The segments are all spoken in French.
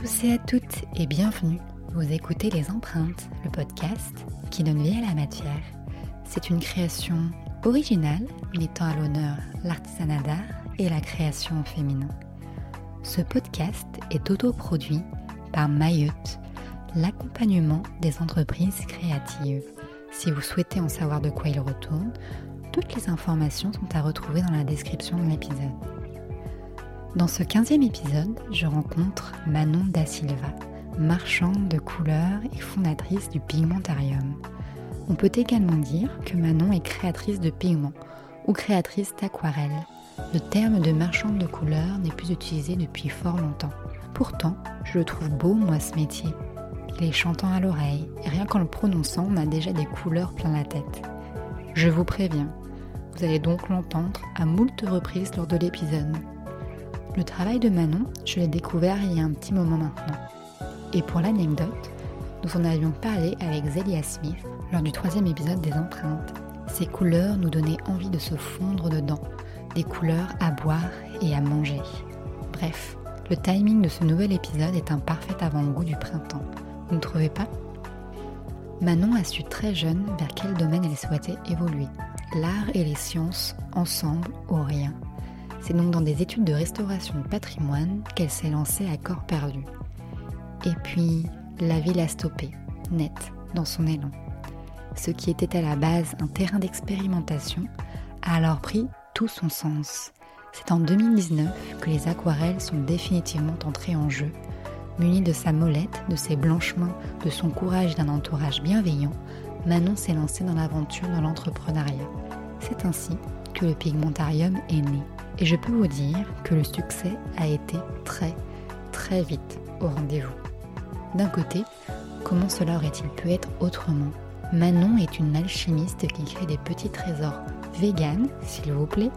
tous et à toutes et bienvenue. Vous écoutez Les Empreintes, le podcast qui donne vie à la matière. C'est une création originale mettant à l'honneur l'artisanat d'art et la création féminin. Ce podcast est autoproduit par Mayotte, l'accompagnement des entreprises créatives. Si vous souhaitez en savoir de quoi il retourne, toutes les informations sont à retrouver dans la description de l'épisode. Dans ce 15e épisode, je rencontre Manon Da Silva, marchande de couleurs et fondatrice du Pigmentarium. On peut également dire que Manon est créatrice de pigments ou créatrice d'aquarelles. Le terme de marchande de couleurs n'est plus utilisé depuis fort longtemps. Pourtant, je le trouve beau, moi, ce métier. Il est chantant à l'oreille, et rien qu'en le prononçant, on a déjà des couleurs plein la tête. Je vous préviens, vous allez donc l'entendre à moult reprises lors de l'épisode. Le travail de Manon, je l'ai découvert il y a un petit moment maintenant. Et pour l'anecdote, nous en avions parlé avec Zelia Smith lors du troisième épisode des empreintes. Ces couleurs nous donnaient envie de se fondre dedans, des couleurs à boire et à manger. Bref, le timing de ce nouvel épisode est un parfait avant-goût du printemps. Vous ne trouvez pas? Manon a su très jeune vers quel domaine elle souhaitait évoluer. L'art et les sciences ensemble ou rien. C'est donc dans des études de restauration de patrimoine qu'elle s'est lancée à corps perdu. Et puis, la ville a stoppé, net, dans son élan. Ce qui était à la base un terrain d'expérimentation a alors pris tout son sens. C'est en 2019 que les aquarelles sont définitivement entrées en jeu. Munie de sa molette, de ses blanchements, de son courage et d'un entourage bienveillant, Manon s'est lancée dans l'aventure de l'entrepreneuriat. C'est ainsi que le pigmentarium est né. Et je peux vous dire que le succès a été très, très vite au rendez-vous. D'un côté, comment cela aurait-il pu être autrement? Manon est une alchimiste qui crée des petits trésors vegan, s'il vous plaît,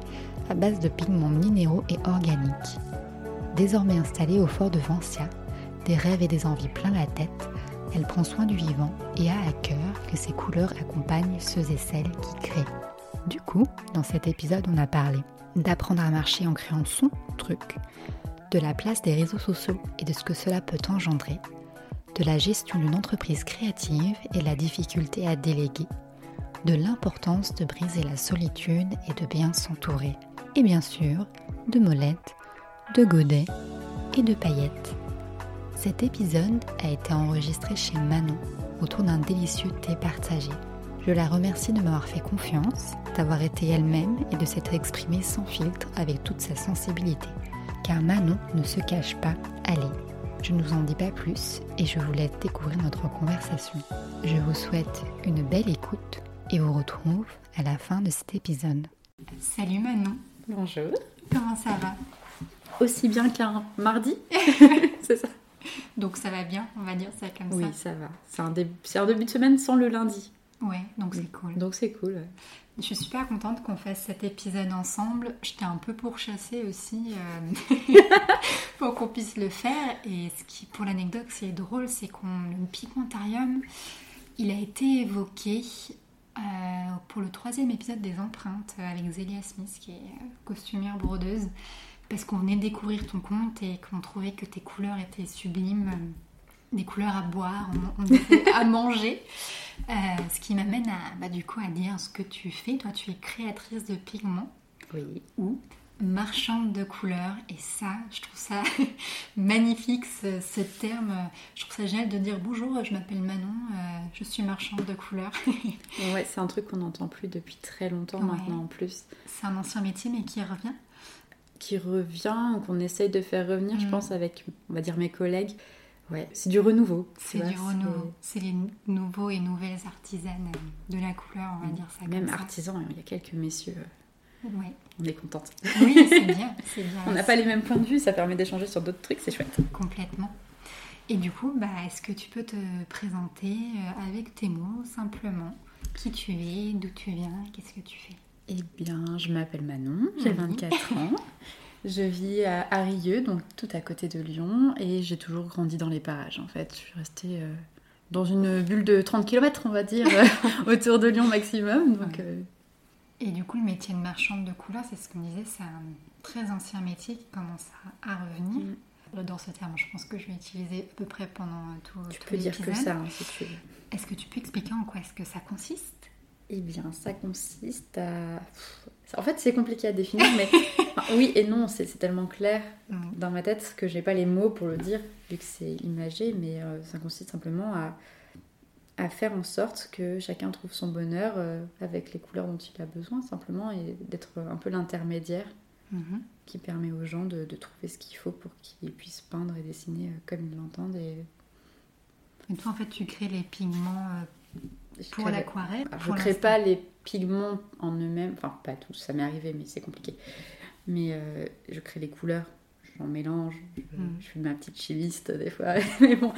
à base de pigments minéraux et organiques. Désormais installée au fort de Vancia, des rêves et des envies plein la tête, elle prend soin du vivant et a à cœur que ses couleurs accompagnent ceux et celles qui créent. Du coup, dans cet épisode, on a parlé d'apprendre à marcher en créant son truc, de la place des réseaux sociaux et de ce que cela peut engendrer, de la gestion d'une entreprise créative et la difficulté à déléguer, de l'importance de briser la solitude et de bien s'entourer, et bien sûr de molettes, de godets et de paillettes. Cet épisode a été enregistré chez Manon autour d'un délicieux thé partagé. Je la remercie de m'avoir fait confiance, d'avoir été elle-même et de s'être exprimée sans filtre avec toute sa sensibilité. Car Manon ne se cache pas, allez, je ne vous en dis pas plus et je vous laisse découvrir notre conversation. Je vous souhaite une belle écoute et vous retrouve à la fin de cet épisode. Salut Manon. Bonjour. Comment ça va? Aussi bien qu'un mardi C'est ça. Donc ça va bien, on va dire ça comme ça. Oui, ça va. C'est un, début, un début de semaine sans le lundi. Ouais, donc c'est cool. Donc c'est cool. Je suis super contente qu'on fasse cet épisode ensemble. Je t'ai un peu pourchassé aussi euh, pour qu'on puisse le faire. Et ce qui, pour l'anecdote, c'est drôle, c'est qu'on le pigmentarium, il a été évoqué euh, pour le troisième épisode des empreintes avec Zelia Smith, qui est euh, costumière brodeuse, parce qu'on venait découvrir ton compte et qu'on trouvait que tes couleurs étaient sublimes des couleurs à boire, à manger. Euh, ce qui m'amène à, bah, du coup à dire ce que tu fais. Toi, tu es créatrice de pigments. Oui. Ou marchande de couleurs. Et ça, je trouve ça magnifique, ce, terme. Je trouve ça génial de dire bonjour, je m'appelle Manon, euh, je suis marchande de couleurs. ouais, c'est un truc qu'on n'entend plus depuis très longtemps maintenant en plus. C'est un ancien métier, mais qui revient Qui revient, qu'on essaye de faire revenir, je mm. pense, avec, on va dire, mes collègues. Ouais, c'est du renouveau. C'est du renouveau. C'est les nouveaux et nouvelles artisanes de la couleur, on va dire ça. Même artisans, il y a quelques messieurs. Ouais. On est contente. Oui, c'est bien, bien. on n'a pas les mêmes points de vue, ça permet d'échanger sur d'autres trucs, c'est chouette. Complètement. Et du coup, bah, est-ce que tu peux te présenter euh, avec tes mots simplement Qui tu es, d'où tu viens, qu'est-ce que tu fais? Eh bien, je m'appelle Manon, j'ai 24 ans. Je vis à Arieux, donc tout à côté de Lyon, et j'ai toujours grandi dans les parages en fait. Je suis restée euh, dans une bulle de 30 km, on va dire, euh, autour de Lyon maximum. Donc, euh, Et du coup, le métier de marchande de couleurs, c'est ce qu'on disait, c'est un très ancien métier qui commence à, revenir. Mm. J'adore ce terme, je pense que je vais utiliser à peu près pendant tout, tu peux dire que ça, hein, si tu veux. Est-ce que tu peux expliquer en quoi est-ce que ça consiste? Eh bien, ça consiste à... En fait, c'est compliqué à définir, mais oui et non, c'est tellement clair dans ma tête que j'ai pas les mots pour le dire, vu que c'est imagé, mais euh, ça consiste simplement à, à faire en sorte que chacun trouve son bonheur euh, avec les couleurs dont il a besoin, simplement, et d'être un peu l'intermédiaire mhm. qui permet aux gens de, trouver ce qu'il faut pour qu'ils puissent peindre et dessiner euh, comme ils l'entendent. Et... et... toi, en fait, tu crées les pigments pour l'aquarelle Je ne crée pas les pigments en eux-mêmes, enfin pas tous, ça m'est arrivé, mais c'est compliqué. Mais euh, je crée les couleurs, j'en mélange, mm. je, fais ma petite chimiste des fois, mais bon.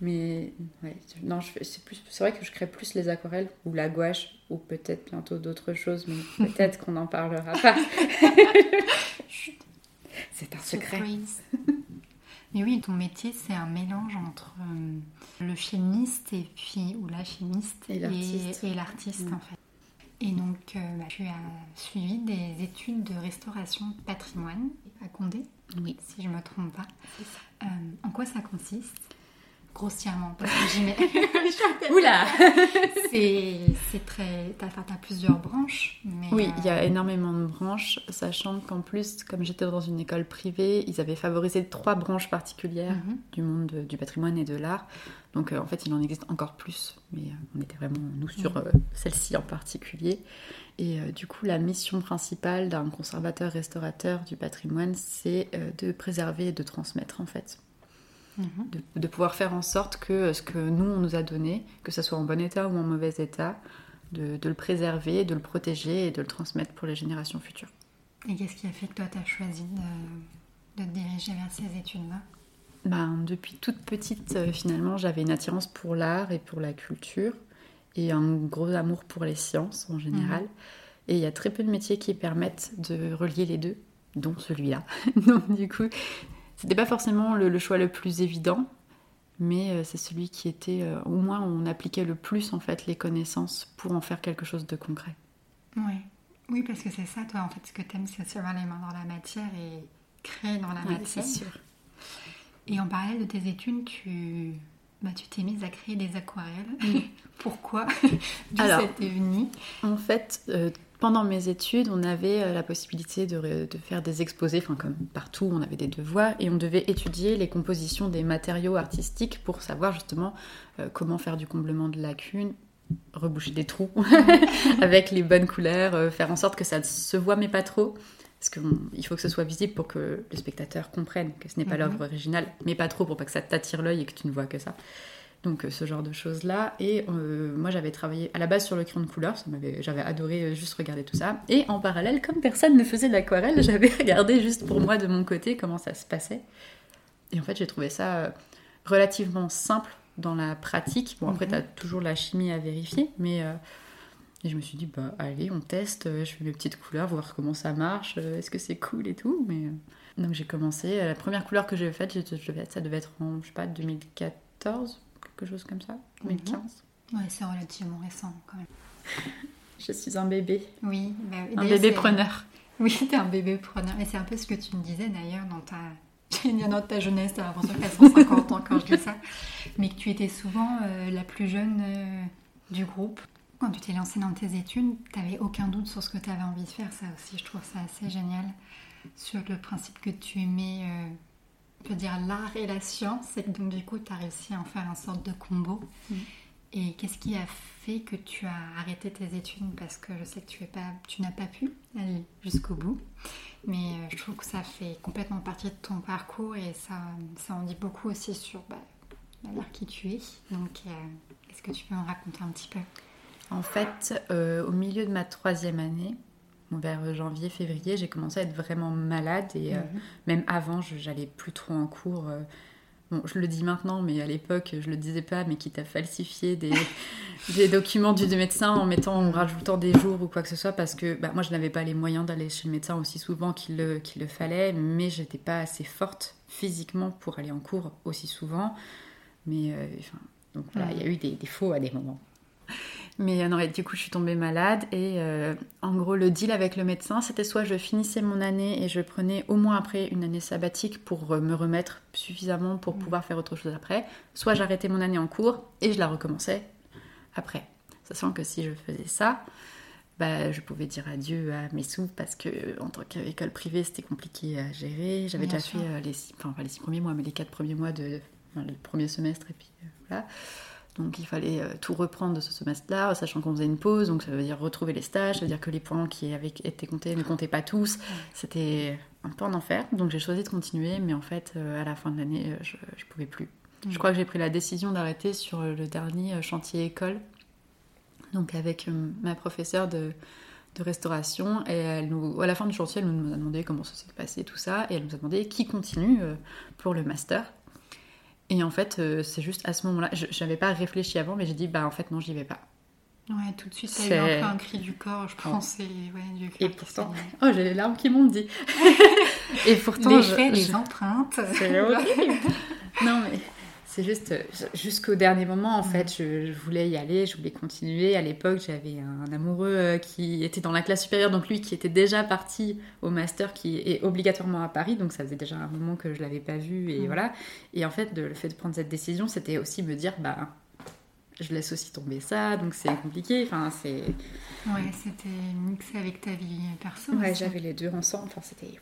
Mais ouais, non, c'est plus, c'est vrai que je crée plus les aquarelles ou la gouache ou peut-être bientôt d'autres choses, mais peut-être qu'on en parlera pas. c'est un secret. Mais oui, ton métier, c'est un mélange entre euh, le chimiste et puis, ou la chimiste et l'artiste, mm. en fait. Et donc, euh, bah, tu as suivi des études de restauration patrimoine à Condé, oui. si je ne me trompe pas. Euh, en quoi ça consiste? Grossièrement parce que j'y mets. Oula C'est très. T'as as plusieurs branches. Mais oui, il y a euh, énormément de branches, sachant qu'en plus, comme j'étais dans une école privée, ils avaient favorisé trois branches particulières mhm. du monde du patrimoine et de l'art. Donc euh, en fait, il en existe encore plus, mais euh, on était vraiment, nous, sur mhm. celle-ci en particulier. Et du coup, la mission principale d'un conservateur-restaurateur du patrimoine, c'est de préserver et de transmettre, en fait. Mhm. de, pouvoir faire en sorte que euh, ce que nous, on nous a donné, que ce soit en bon état ou en mauvais état, de, le préserver, de le protéger et de le transmettre pour les générations futures. Et qu'est-ce qui a fait que toi, tu as choisi de, te diriger vers ces études-là? Ben, Depuis toute petite, euh, finalement, j'avais une attirance pour l'art et pour la culture et un gros amour pour les sciences en général. Mhm. Et il y a très peu de métiers qui permettent de relier les deux, dont celui-là. Donc du coup, c'était pas forcément le, choix le plus évident, mais euh, c'est celui qui était, euh, au moins on appliquait le plus en fait les connaissances pour en faire quelque chose de concret. Oui, oui parce que c'est ça, toi en fait, ce que tu aimes, c'est se les mains dans la matière et créer dans la matière. C'est sûr. Et en parallèle de tes études, tu bah, tu t'es mise à créer des aquarelles. Pourquoi? Alors, venu? En fait, euh, pendant mes études, on avait euh, la possibilité de, faire des exposés, enfin comme partout, on avait des devoirs et on devait étudier les compositions des matériaux artistiques pour savoir justement euh, comment faire du comblement de lacunes, reboucher des trous avec les bonnes couleurs, euh, faire en sorte que ça se voit mais pas trop. Parce qu'il faut que ce soit visible pour que le spectateur comprenne que ce n'est pas mhm. l'œuvre originale, mais pas trop pour pas que ça t'attire l'œil et que tu ne vois que ça. Donc euh, ce genre de choses-là. Et euh, moi j'avais travaillé à la base sur le crayon de couleur, j'avais adoré euh, juste regarder tout ça. Et en parallèle, comme personne ne faisait de l'aquarelle, j'avais regardé juste pour moi de mon côté comment ça se passait. Et en fait j'ai trouvé ça relativement simple dans la pratique. Bon après tu as toujours la chimie à vérifier, mais... Et je me suis dit, bah allez, on teste, je fais mes petites couleurs, voir comment ça marche, est-ce que c'est cool et tout. Mais... Donc j'ai commencé, la première couleur que j'ai faite, ça devait être en, je sais pas, 2014, quelque chose comme ça, 2015. Mhm. Ouais, c'est relativement récent quand même. Je suis un bébé. Oui, bah, un bébé preneur. Oui, t'es un bébé preneur. Et c'est un peu ce que tu me disais d'ailleurs dans ta dans ta jeunesse, t'as l'impression qu'à 150 ans quand je dis ça, mais que tu étais souvent euh, la plus jeune euh, du groupe. Quand tu t'es lancée dans tes études, t'avais aucun doute sur ce que tu avais envie de faire, ça aussi, je trouve ça assez génial, sur le principe que tu aimais euh, peut dire l'art et la science, et donc du coup tu as réussi à en faire une sorte de combo. Mm. Et qu'est-ce qui a fait que tu as arrêté tes études? Parce que je sais que tu n'as pas, pas pu aller jusqu'au bout. Mais euh, je trouve que ça fait complètement partie de ton parcours et ça, ça en dit beaucoup aussi sur bah, l'art qui tu es. Donc euh, est-ce que tu peux en raconter un petit peu? En fait, euh, au milieu de ma troisième année, vers janvier, février, j'ai commencé à être vraiment malade et euh, mhm. même avant, j'allais plus trop en cours. Euh. bon, je le dis maintenant, mais à l'époque, je le disais pas, mais quitte à falsifier des, des documents du médecin en mettant, en rajoutant des jours ou quoi que ce soit, parce que bah, moi, je n'avais pas les moyens d'aller chez le médecin aussi souvent qu'il le, le fallait, mais j'étais pas assez forte physiquement pour aller en cours aussi souvent. Mais euh, enfin, donc voilà, il y a eu des, des faux à des moments. Mais non, du coup, je suis tombée malade et en gros, le deal avec le médecin, c'était soit je finissais mon année et je prenais au moins après une année sabbatique pour me remettre suffisamment pour mm. pouvoir faire autre chose après, soit j'arrêtais mon année en cours et je la recommençais après. Sachant que si je faisais ça, bah, je pouvais dire adieu à mes sous parce que en tant qu'école privée, c'était compliqué à gérer. J'avais déjà fait les, six, enfin, pas les six premiers mois, mais les quatre premiers mois de le premier semestre et puis voilà. Donc il fallait euh, tout reprendre de ce semestre-là, sachant qu'on faisait une pause, donc ça veut dire retrouver les stages, ça veut dire que les points qui avaient été comptés ne comptaient pas tous. C'était un peu en enfer, donc j'ai choisi de continuer, mais en fait, euh, à la fin de l'année, euh, je ne pouvais plus. Je crois que j'ai pris la décision d'arrêter sur le dernier chantier école, donc avec ma professeure de, de restauration, et elle nous, à la fin du chantier, elle nous a demandé comment ça s'est passé, tout ça, et elle nous a demandé qui continue pour le master. Et en fait, euh, c'est juste à ce moment-là, je n'avais pas réfléchi avant, mais j'ai dit, bah en fait, non, j'y vais pas. Ouais, tout de suite, t'as eu un peu un cri du corps, je pense. Ouais, et pourtant, oh, j'ai les larmes qui m'ont dit. et pourtant, les faits, les empreintes. C'est horrible. non, mais c'est juste jusqu'au dernier moment, en fait, je, voulais y aller, je voulais continuer. À l'époque, j'avais un amoureux euh, qui était dans la classe supérieure, donc lui qui était déjà parti au master, qui est obligatoirement à Paris, donc ça faisait déjà un moment que je l'avais pas vu, et voilà. Et en fait, le fait de prendre cette décision, c'était aussi me dire, bah, je laisse aussi tomber ça, donc c'est compliqué. Enfin, c'est. Ouais, c'était mixé avec ta vie perso. Ouais, j'avais les deux ensemble. Enfin, c'était.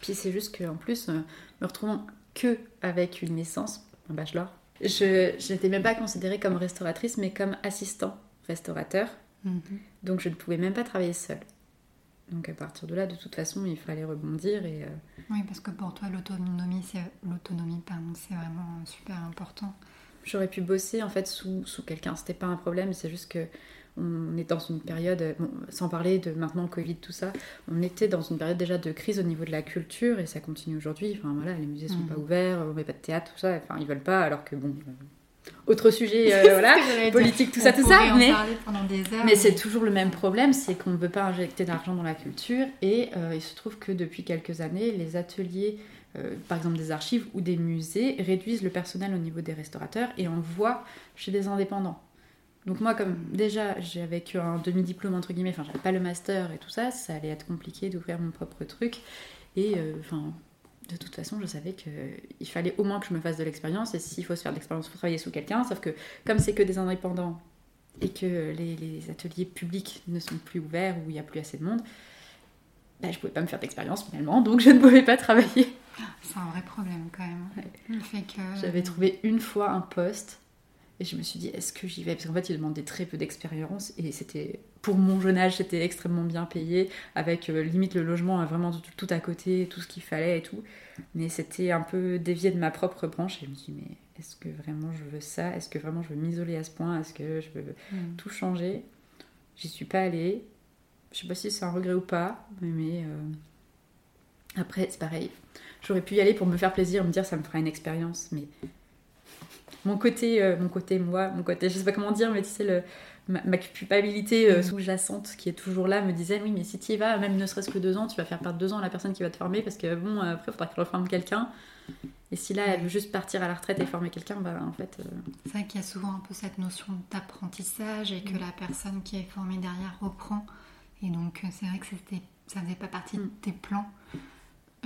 Puis c'est juste qu'en plus, euh, me retrouvant que avec une licence, un bachelor, je n'étais même pas considérée comme restauratrice, mais comme assistant restaurateur. Mhm. Donc je ne pouvais même pas travailler seule. Donc à partir de là, de toute façon, il fallait rebondir et. Euh, oui, parce que pour toi, l'autonomie, c'est l'autonomie, c'est vraiment super important. J'aurais pu bosser en fait sous, sous quelqu'un, c'était pas un problème. C'est juste que on est dans une période, sans parler de maintenant Covid, tout ça, on était dans une période déjà de crise au niveau de la culture et ça continue aujourd'hui. Enfin voilà, les musées sont pas mhm. ouverts, on met pas de théâtre, tout ça. Enfin, ils veulent pas, alors que bon. Euh, autre sujet, euh, voilà, politique, tout ça, tout ça. Mais, mais c'est toujours le même problème, c'est qu'on ne veut pas injecter d'argent dans la culture. Et euh, il se trouve que depuis quelques années, les ateliers, par exemple des archives ou des musées, réduisent le personnel au niveau des restaurateurs et on voit chez des indépendants. Donc moi, comme déjà j'avais un demi-diplôme entre guillemets, enfin j'avais pas le master et tout ça, ça allait être compliqué d'ouvrir mon propre truc. Et euh, enfin, de toute façon, je savais qu'il fallait au moins que je me fasse de l'expérience. Et s'il faut se faire de l'expérience, il faut travailler sous quelqu'un. Sauf que comme c'est que des indépendants et que les, ateliers publics ne sont plus ouverts ou il n'y a plus assez de monde, bah, je pouvais pas me faire d'expérience finalement, donc je ne pouvais pas travailler. C'est un vrai problème quand même. J'avais trouvé une fois un poste et je me suis dit, est-ce que j'y vais? Parce qu'en fait, il demandait très peu d'expérience. Et c'était, pour mon jeune âge, c'était extrêmement bien payé, avec euh, limite le logement vraiment tout, à côté, tout ce qu'il fallait et tout. Mais c'était un peu dévié de ma propre branche. Et je me suis dit, mais est-ce que vraiment je veux ça? Est-ce que vraiment je veux m'isoler à ce point? Est-ce que je veux hmm. tout changer? J'y suis pas allée. Je sais pas si c'est un regret ou pas, mais, euh, après, c'est pareil. J'aurais pu y aller pour me faire plaisir, me dire ça me fera une expérience, mais mon côté, euh, mon côté moi, mon côté, je sais pas comment dire, mais tu sais, le, ma, culpabilité euh, mm. sous-jacente qui est toujours là me disait oui, mais si tu y vas, même ne serait-ce que deux ans, tu vas faire perdre deux ans à la personne qui va te former parce que bon, après, il faudra qu'elle reforme quelqu'un. Et si là, elle veut juste partir à la retraite et former quelqu'un, bah en fait. Euh, C'est vrai qu'il y a souvent un peu cette notion d'apprentissage et que mm. la personne qui est formée derrière reprend. Et donc, c'est vrai que ça faisait pas partie de mm. tes plans.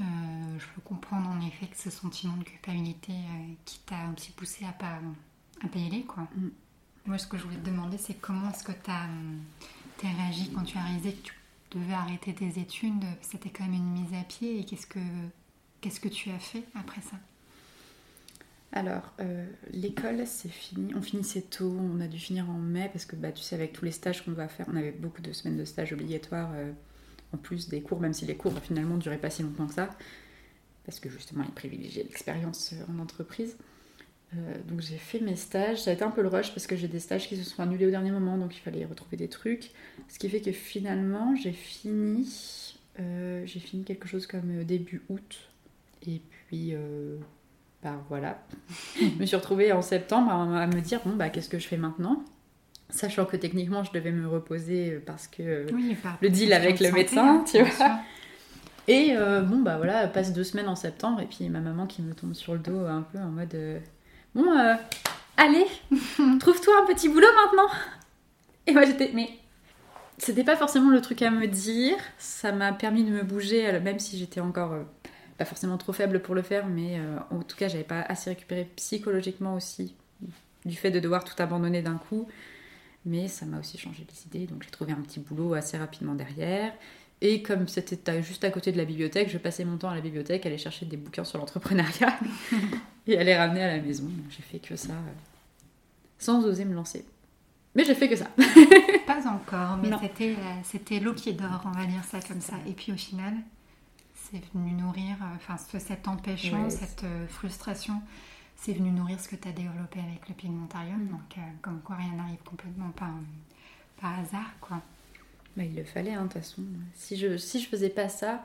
Euh, je peux comprendre en effet que ce sentiment de culpabilité euh, qui t'a aussi poussé à pas à payer les quoi. Mm. Moi, ce que je voulais te demander, c'est comment est-ce que tu as, as, réagi quand tu as réalisé que tu devais arrêter tes études? C'était quand même une mise à pied et qu'est-ce que qu'est-ce que tu as fait après ça? Alors, euh, l'école, c'est fini. On finissait tôt, on a dû finir en mai parce que, bah, tu sais, avec tous les stages qu'on va faire, on avait beaucoup de semaines de stages obligatoires en plus des cours, même si les cours finalement ne duraient pas si longtemps que ça, parce que justement ils privilégiaient l'expérience euh, en entreprise. Euh, donc j'ai fait mes stages, ça a été un peu le rush parce que j'ai des stages qui se sont annulés au dernier moment, donc il fallait retrouver des trucs. Ce qui fait que finalement j'ai fini, euh, j'ai fini quelque chose comme début août, et puis bah voilà, je me suis retrouvée en septembre à, me dire bon bah qu'est-ce que je fais maintenant? Sachant que techniquement, je devais me reposer euh, parce que euh, le deal avec le médecin, hein, tu vois. Et euh, bon, bah voilà, passe deux semaines en septembre, et puis ma maman qui me tombe sur le dos un peu en mode Bon, allez, trouve-toi un petit boulot maintenant Et moi j'étais, mais c'était pas forcément le truc à me dire. Ça m'a permis de me bouger, même si j'étais encore pas forcément trop faible pour le faire, mais en tout cas j'avais pas assez récupéré psychologiquement aussi du fait de devoir tout abandonner d'un coup. Mais ça m'a aussi changé les idées, donc j'ai trouvé un petit boulot assez rapidement derrière. Et comme c'était juste à côté de la bibliothèque, je passais mon temps à la bibliothèque, aller chercher des bouquins sur l'entrepreneuriat et à les ramener à la maison. J'ai fait que ça, sans oser me lancer. Mais j'ai fait que ça. Pas encore, mais c'était, euh, c'était l'eau qui dort, on va dire ça comme ça. Et puis au final, c'est venu nourrir, euh, enfin cet empêchement, cette euh, frustration, c'est venu nourrir ce que tu as développé avec le pigmentarium. Donc euh, comme quoi rien n'arrive complètement par, par hasard, quoi. Bah, il le fallait, hein, de toute façon. Si je, si je faisais pas ça,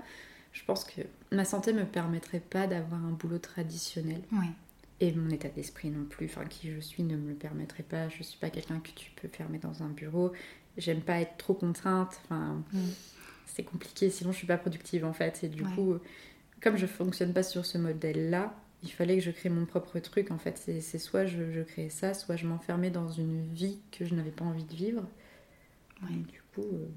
je pense que ma santé me permettrait pas d'avoir un boulot traditionnel. Oui. Et mon état d'esprit non plus, enfin qui je suis ne me le permettrait pas. Je suis pas quelqu'un que tu peux fermer dans un bureau. J'aime pas être trop contrainte. Enfin, Mm. c'est compliqué. Sinon, je suis pas productive en fait. Et du Ouais. coup, comme je fonctionne pas sur ce modèle-là, il fallait que je crée mon propre truc. En fait, c'est soit je, je créais ça, soit je m'enfermais dans une vie que je n'avais pas envie de vivre. Ouais. Et du coup, euh,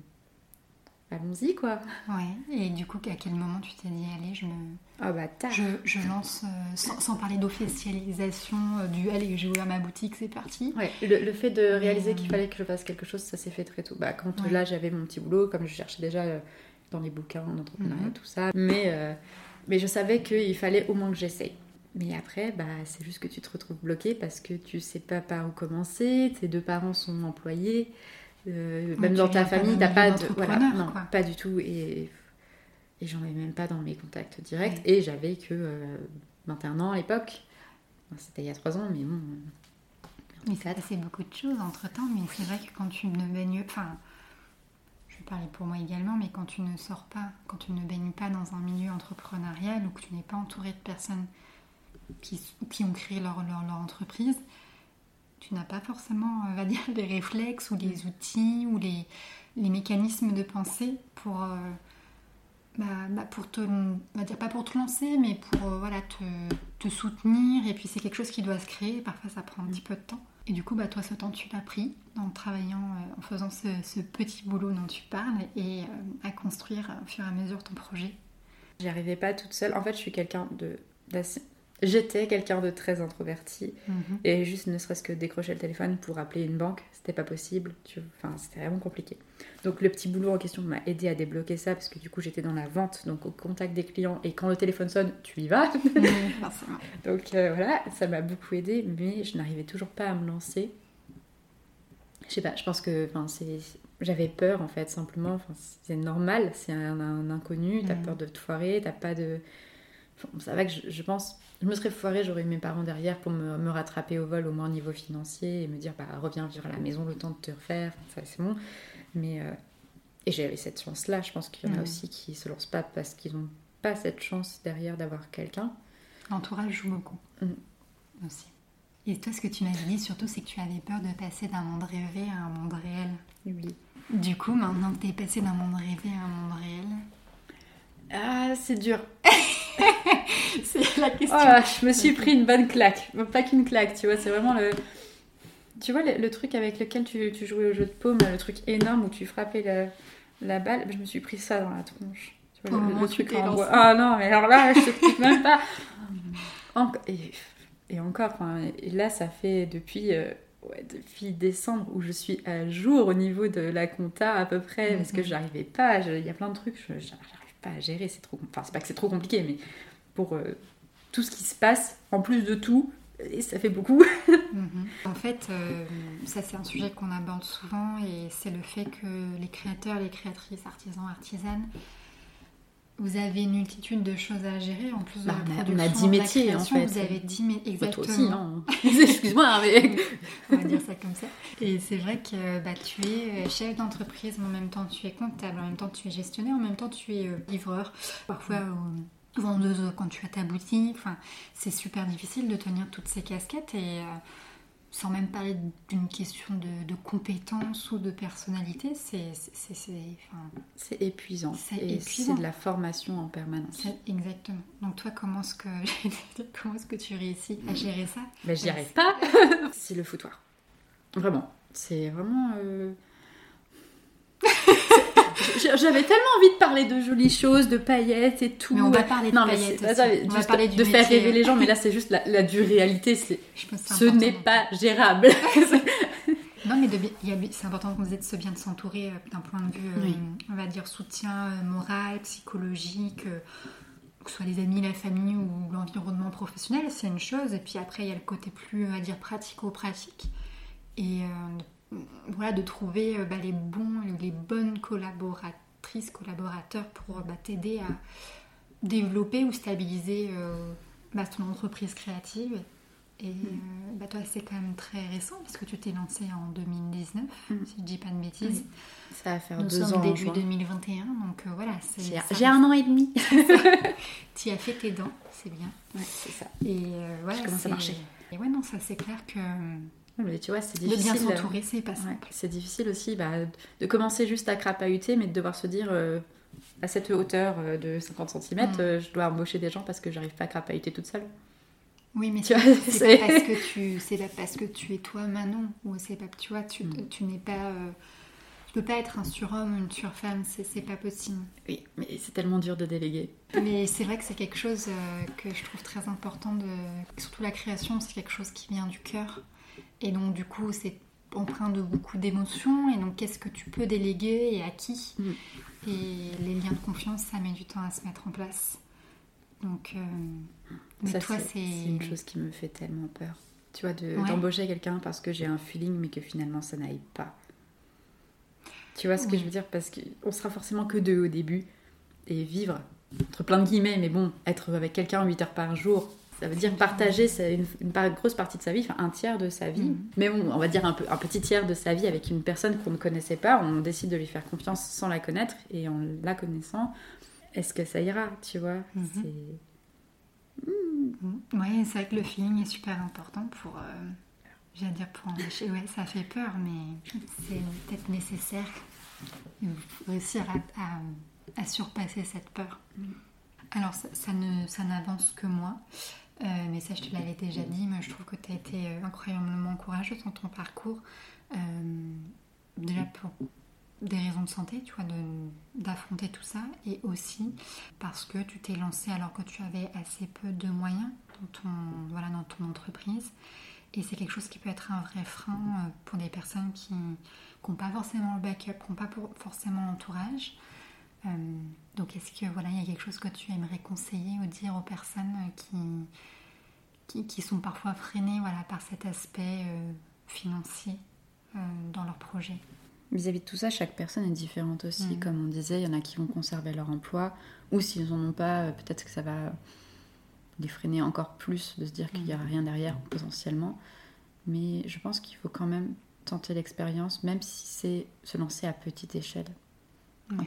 allons-y quoi. Ouais. Et du coup, à quel moment tu t'es dit, allez, je me, Ah bah tard. je, je lance, euh, sans, sans parler d'officialisation euh, du, allez, j'ai ouvert ma boutique, c'est parti. Ouais, le, le fait de réaliser Euh, qu'il fallait que je fasse quelque chose, ça s'est fait très tôt. Bah, quand euh, Ouais. là j'avais mon petit boulot, comme je cherchais déjà euh, dans les bouquins en entrepreneuriat, Mhm. tout ça. Mais, euh, mais je savais qu'il fallait au moins que j'essaye. Mais après, bah, c'est juste que tu te retrouves bloqué parce que tu sais pas par où commencer, tes deux parents sont employés, euh, même dans ta famille, t'as pas de. Voilà, non, quoi. pas du tout. Et, et j'en avais même pas dans mes contacts directs. Ouais. Et j'avais que euh, 21 ans à l'époque. Enfin, C'était il y a 3 ans, mais bon. Il s'est passé beaucoup de choses entre temps, mais c'est vrai que quand tu ne baignes. Enfin, je vais parler pour moi également, mais quand tu ne sors pas, quand tu ne baignes pas dans un milieu entrepreneurial ou que tu n'es pas entouré de personnes qui, ont créé leur, entreprise, tu n'as pas forcément, on va dire, les réflexes ou les outils ou les, les mécanismes de pensée pour. euh, bah, bah, pour te, va dire pas pour te lancer, mais pour euh, voilà, te, te soutenir. Et puis c'est quelque chose qui doit se créer. Parfois ça prend un petit peu de temps. Et du coup, bah, toi, ce temps, tu l'as pris en travaillant, euh, en faisant ce, ce petit boulot dont tu parles et euh, à construire au fur et à mesure ton projet. J'y arrivais pas toute seule. En fait, je suis quelqu'un de d'assez- J'étais quelqu'un de très introverti et juste ne serait-ce que décrocher le téléphone pour appeler une banque, c'était pas possible. Tu... Enfin, c'était vraiment compliqué. Donc le petit boulot en question m'a aidé à débloquer ça parce que du coup j'étais dans la vente, donc au contact des clients et quand le téléphone sonne, tu y vas. Donc euh, voilà, ça m'a beaucoup aidé, mais je n'arrivais toujours pas à me lancer. Je sais pas, je pense que j'avais peur en fait, simplement. Enfin, c'est normal, c'est un, un inconnu, t'as Mhm. peur de te foirer, t'as pas de. Enfin, ça va que je, je pense, je me serais foirée, j'aurais eu mes parents derrière pour me, me rattraper au vol au moins au niveau financier et me dire bah reviens vivre à la maison le temps de te refaire, Enfin, ça c'est bon. Mais. euh, Et j'avais cette chance-là, je pense qu'il y en a aussi qui se lancent pas parce qu'ils n'ont pas cette chance derrière d'avoir quelqu'un. L'entourage joue beaucoup Mm. aussi. Et toi, ce que tu m'as dit surtout, c'est que tu avais peur de passer d'un monde rêvé à un monde réel. Oui. Du coup, maintenant que tu es passé d'un monde rêvé à un monde réel, Ah, c'est dur. c'est la question. Oh, je me suis pris une bonne claque. Pas qu'une claque, tu vois, c'est vraiment le. Tu vois, le, le truc avec lequel tu, tu jouais au jeu de paume, le truc énorme où tu frappais la, la balle, je me suis pris ça dans la tronche. Tu vois, Au le, le tu truc en bois. Ah non, mais alors là, je te explique même pas. En- et, et encore, et là, ça fait depuis, euh, ouais, depuis décembre où je suis à jour au niveau de la compta à peu près, parce que Mhm. j'arrivais pas, il y a plein de trucs, je j'arrive pas à gérer, c'est trop, enfin, c'est pas que c'est trop compliqué, mais pour euh, tout ce qui se passe, en plus de tout, et ça fait beaucoup. Mhm. En fait, euh, ça c'est un sujet qu'on aborde souvent et c'est le fait que les créateurs, les créatrices, artisans, artisanes, vous avez une multitude de choses à gérer en plus de Bah, la on a- on a production, dix de la métiers, en fait. Vous avez 10 métiers, Bah, exactement. toi aussi, hein. Excuse-moi, hein, mais. On va dire ça comme ça. Et c'est vrai que bah, tu es euh, chef d'entreprise, mais en même temps tu es comptable, en même temps tu es gestionnaire, en même temps tu es livreur, parfois vendeuse quand tu as ta boutique. Enfin, c'est super difficile de tenir toutes ces casquettes et euh, sans même parler d'une question de, de compétence ou de personnalité, c'est enfin, épuisant. C'est Et c'est de la formation en permanence. exactement. Donc toi, comment est-ce que comment est-ce que tu réussis à gérer ça? Mais j'y arrive pas. c'est le foutoir. Vraiment. C'est vraiment. euh, J'avais tellement envie de parler de jolies choses, de paillettes et tout. Mais on va parler de non, paillettes. Mais aussi. on va parler de du faire rêver les gens, mais là c'est juste la, la dure réalité. Ce n'est pas gérable. Non, mais c'est important qu'on de se bien de s'entourer euh, d'un point de vue, euh, on va dire, soutien euh, moral, psychologique, euh, que ce soit les amis, la famille ou l'environnement professionnel, c'est une chose. Et puis après, il y a le côté plus, on va dire, pratico-pratique. Et euh, voilà, de trouver euh, bah, les bons, les bonnes collaboratrices, collaborateurs pour euh, bah, t'aider à développer ou stabiliser euh, bah, ton entreprise créative. Et euh, bah, toi, c'est quand même très récent parce que tu t'es lancé en 2019, Mm. si je dis pas de bêtises. Ça va faire Nous deux sommes ans. début juin. 2021, donc euh, voilà. J'ai ça un an et demi. Tu as fait tes dents, c'est bien. Ouais, c'est ça. Et voilà, Je commence à marcher. Et ouais, non, ça c'est clair que Mais tu vois, c'est de difficile. bien s'entourer, c'est pas Ouais, simple. c'est difficile aussi bah, de commencer juste à crapahuter, mais de devoir se dire euh, à cette hauteur euh, de 50 cm, Mm. je dois embaucher des gens parce que j'arrive pas à crapahuter toute seule. Oui, mais Tu c'est vois, c'est pas parce que tu, c'est pas parce que tu es toi Manon, ou c'est pas, tu vois, tu, Mm. tu n'es pas, euh, tu peux pas être un surhomme ou une surfemme, c'est pas possible. Oui, mais c'est tellement dur de déléguer. Mais c'est vrai que c'est quelque chose euh, que je trouve très important de, surtout la création, c'est quelque chose qui vient du cœur, et donc du coup c'est empreint de beaucoup d'émotions, et donc qu'est-ce que tu peux déléguer et à qui Mm. Et les liens de confiance, ça met du temps à se mettre en place. Donc, euh, mais Ça, toi, c'est une chose qui me fait tellement peur. Tu vois, de- Ouais. d'embaucher quelqu'un parce que j'ai un feeling, mais que finalement ça n'aille pas. Tu vois ce que je veux dire? Parce qu'on sera forcément que deux au début. Et vivre, entre plein de guillemets, mais bon, être avec quelqu'un 8 heures par jour, ça veut dire partager une, grosse partie de sa vie, enfin un tiers de sa vie. Mhm. Mais bon, on va dire un, peu, un petit tiers de sa vie avec une personne qu'on ne connaissait pas. On décide de lui faire confiance sans la connaître. Et en la connaissant, est-ce que ça ira Tu vois? Mhm. C'est. Oui, c'est vrai que le feeling est super important pour, euh, j'allais dire pour embaucher. Ouais, ça fait peur, mais c'est peut-être nécessaire. Faut réussir à, à- à surpasser cette peur. Alors, ça, ça n'avance que moi. Euh, mais ça, je te l'avais déjà dit, mais je trouve que tu as été euh, incroyablement courageuse dans ton parcours. Euh, déjà pour des raisons de santé, tu vois, d'affronter tout ça, et aussi parce que tu t'es lancé alors que tu avais assez peu de moyens dans ton, voilà, dans ton entreprise. Et c'est quelque chose qui peut être un vrai frein pour des personnes qui n'ont pas forcément le backup, qui n'ont pas pour- forcément l'entourage. Euh, donc est-ce que voilà, il y a quelque chose que tu aimerais conseiller ou dire aux personnes euh, qui, qui, qui sont parfois freinées voilà, par cet aspect euh, financier dans leur projet? Vis-à-vis de tout ça, chaque personne est différente aussi. Mhm. Comme on disait, il y en a qui vont conserver leur emploi, ou s'ils n'en ont pas, peut-être que ça va les freiner encore plus de se dire qu'il n'y a Mhm. rien derrière potentiellement. Mais je pense qu'il faut quand même tenter l'expérience, même si c'est se lancer à petite échelle.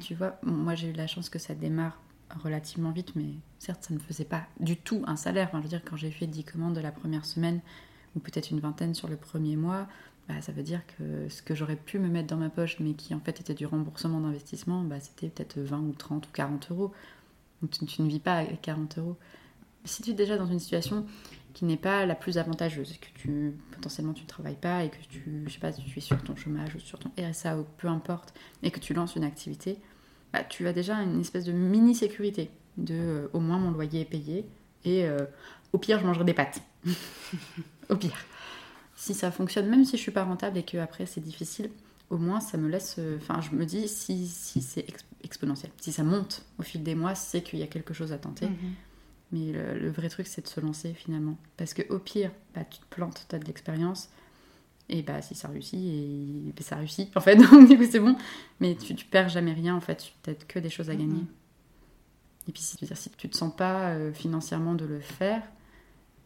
Tu vois, moi j'ai eu la chance que ça démarre relativement vite, mais certes, ça ne faisait pas du tout un salaire. Je veux dire, quand j'ai fait 10 commandes de la première semaine, ou peut-être une vingtaine sur le premier mois, bah, ça veut dire que ce que j'aurais pu me mettre dans ma poche, mais qui en fait était du remboursement d'investissement, bah, c'était peut-être 20 ou 30 ou 40 euros. Donc tu, tu ne vis pas avec 40 euros. Si tu es déjà dans une situation qui n'est pas la plus avantageuse, que tu potentiellement tu ne travailles pas et que tu, je sais pas, tu es sur ton chômage ou sur ton RSA ou peu importe, et que tu lances une activité, bah, tu as déjà une espèce de mini sécurité de euh, au moins mon loyer est payé et euh, au pire je mangerai des pâtes. au pire. Si ça fonctionne, même si je suis pas rentable et que après c'est difficile, au moins ça me laisse. euh, Enfin, je me dis si, si c'est ex- exponentiel, si ça monte au fil des mois, c'est qu'il y a quelque chose à tenter. Mhm. Mais le, le vrai truc, c'est de se lancer finalement. Parce que au pire, bah, tu te plantes, tu as de l'expérience. Et bah, si ça réussit, et, bah, ça réussit en fait. Donc, du coup, c'est bon. Mais tu, tu perds jamais rien en fait. Tu n'as que des choses à gagner. Mhm. Et puis, si, si tu te sens pas euh, financièrement de le faire,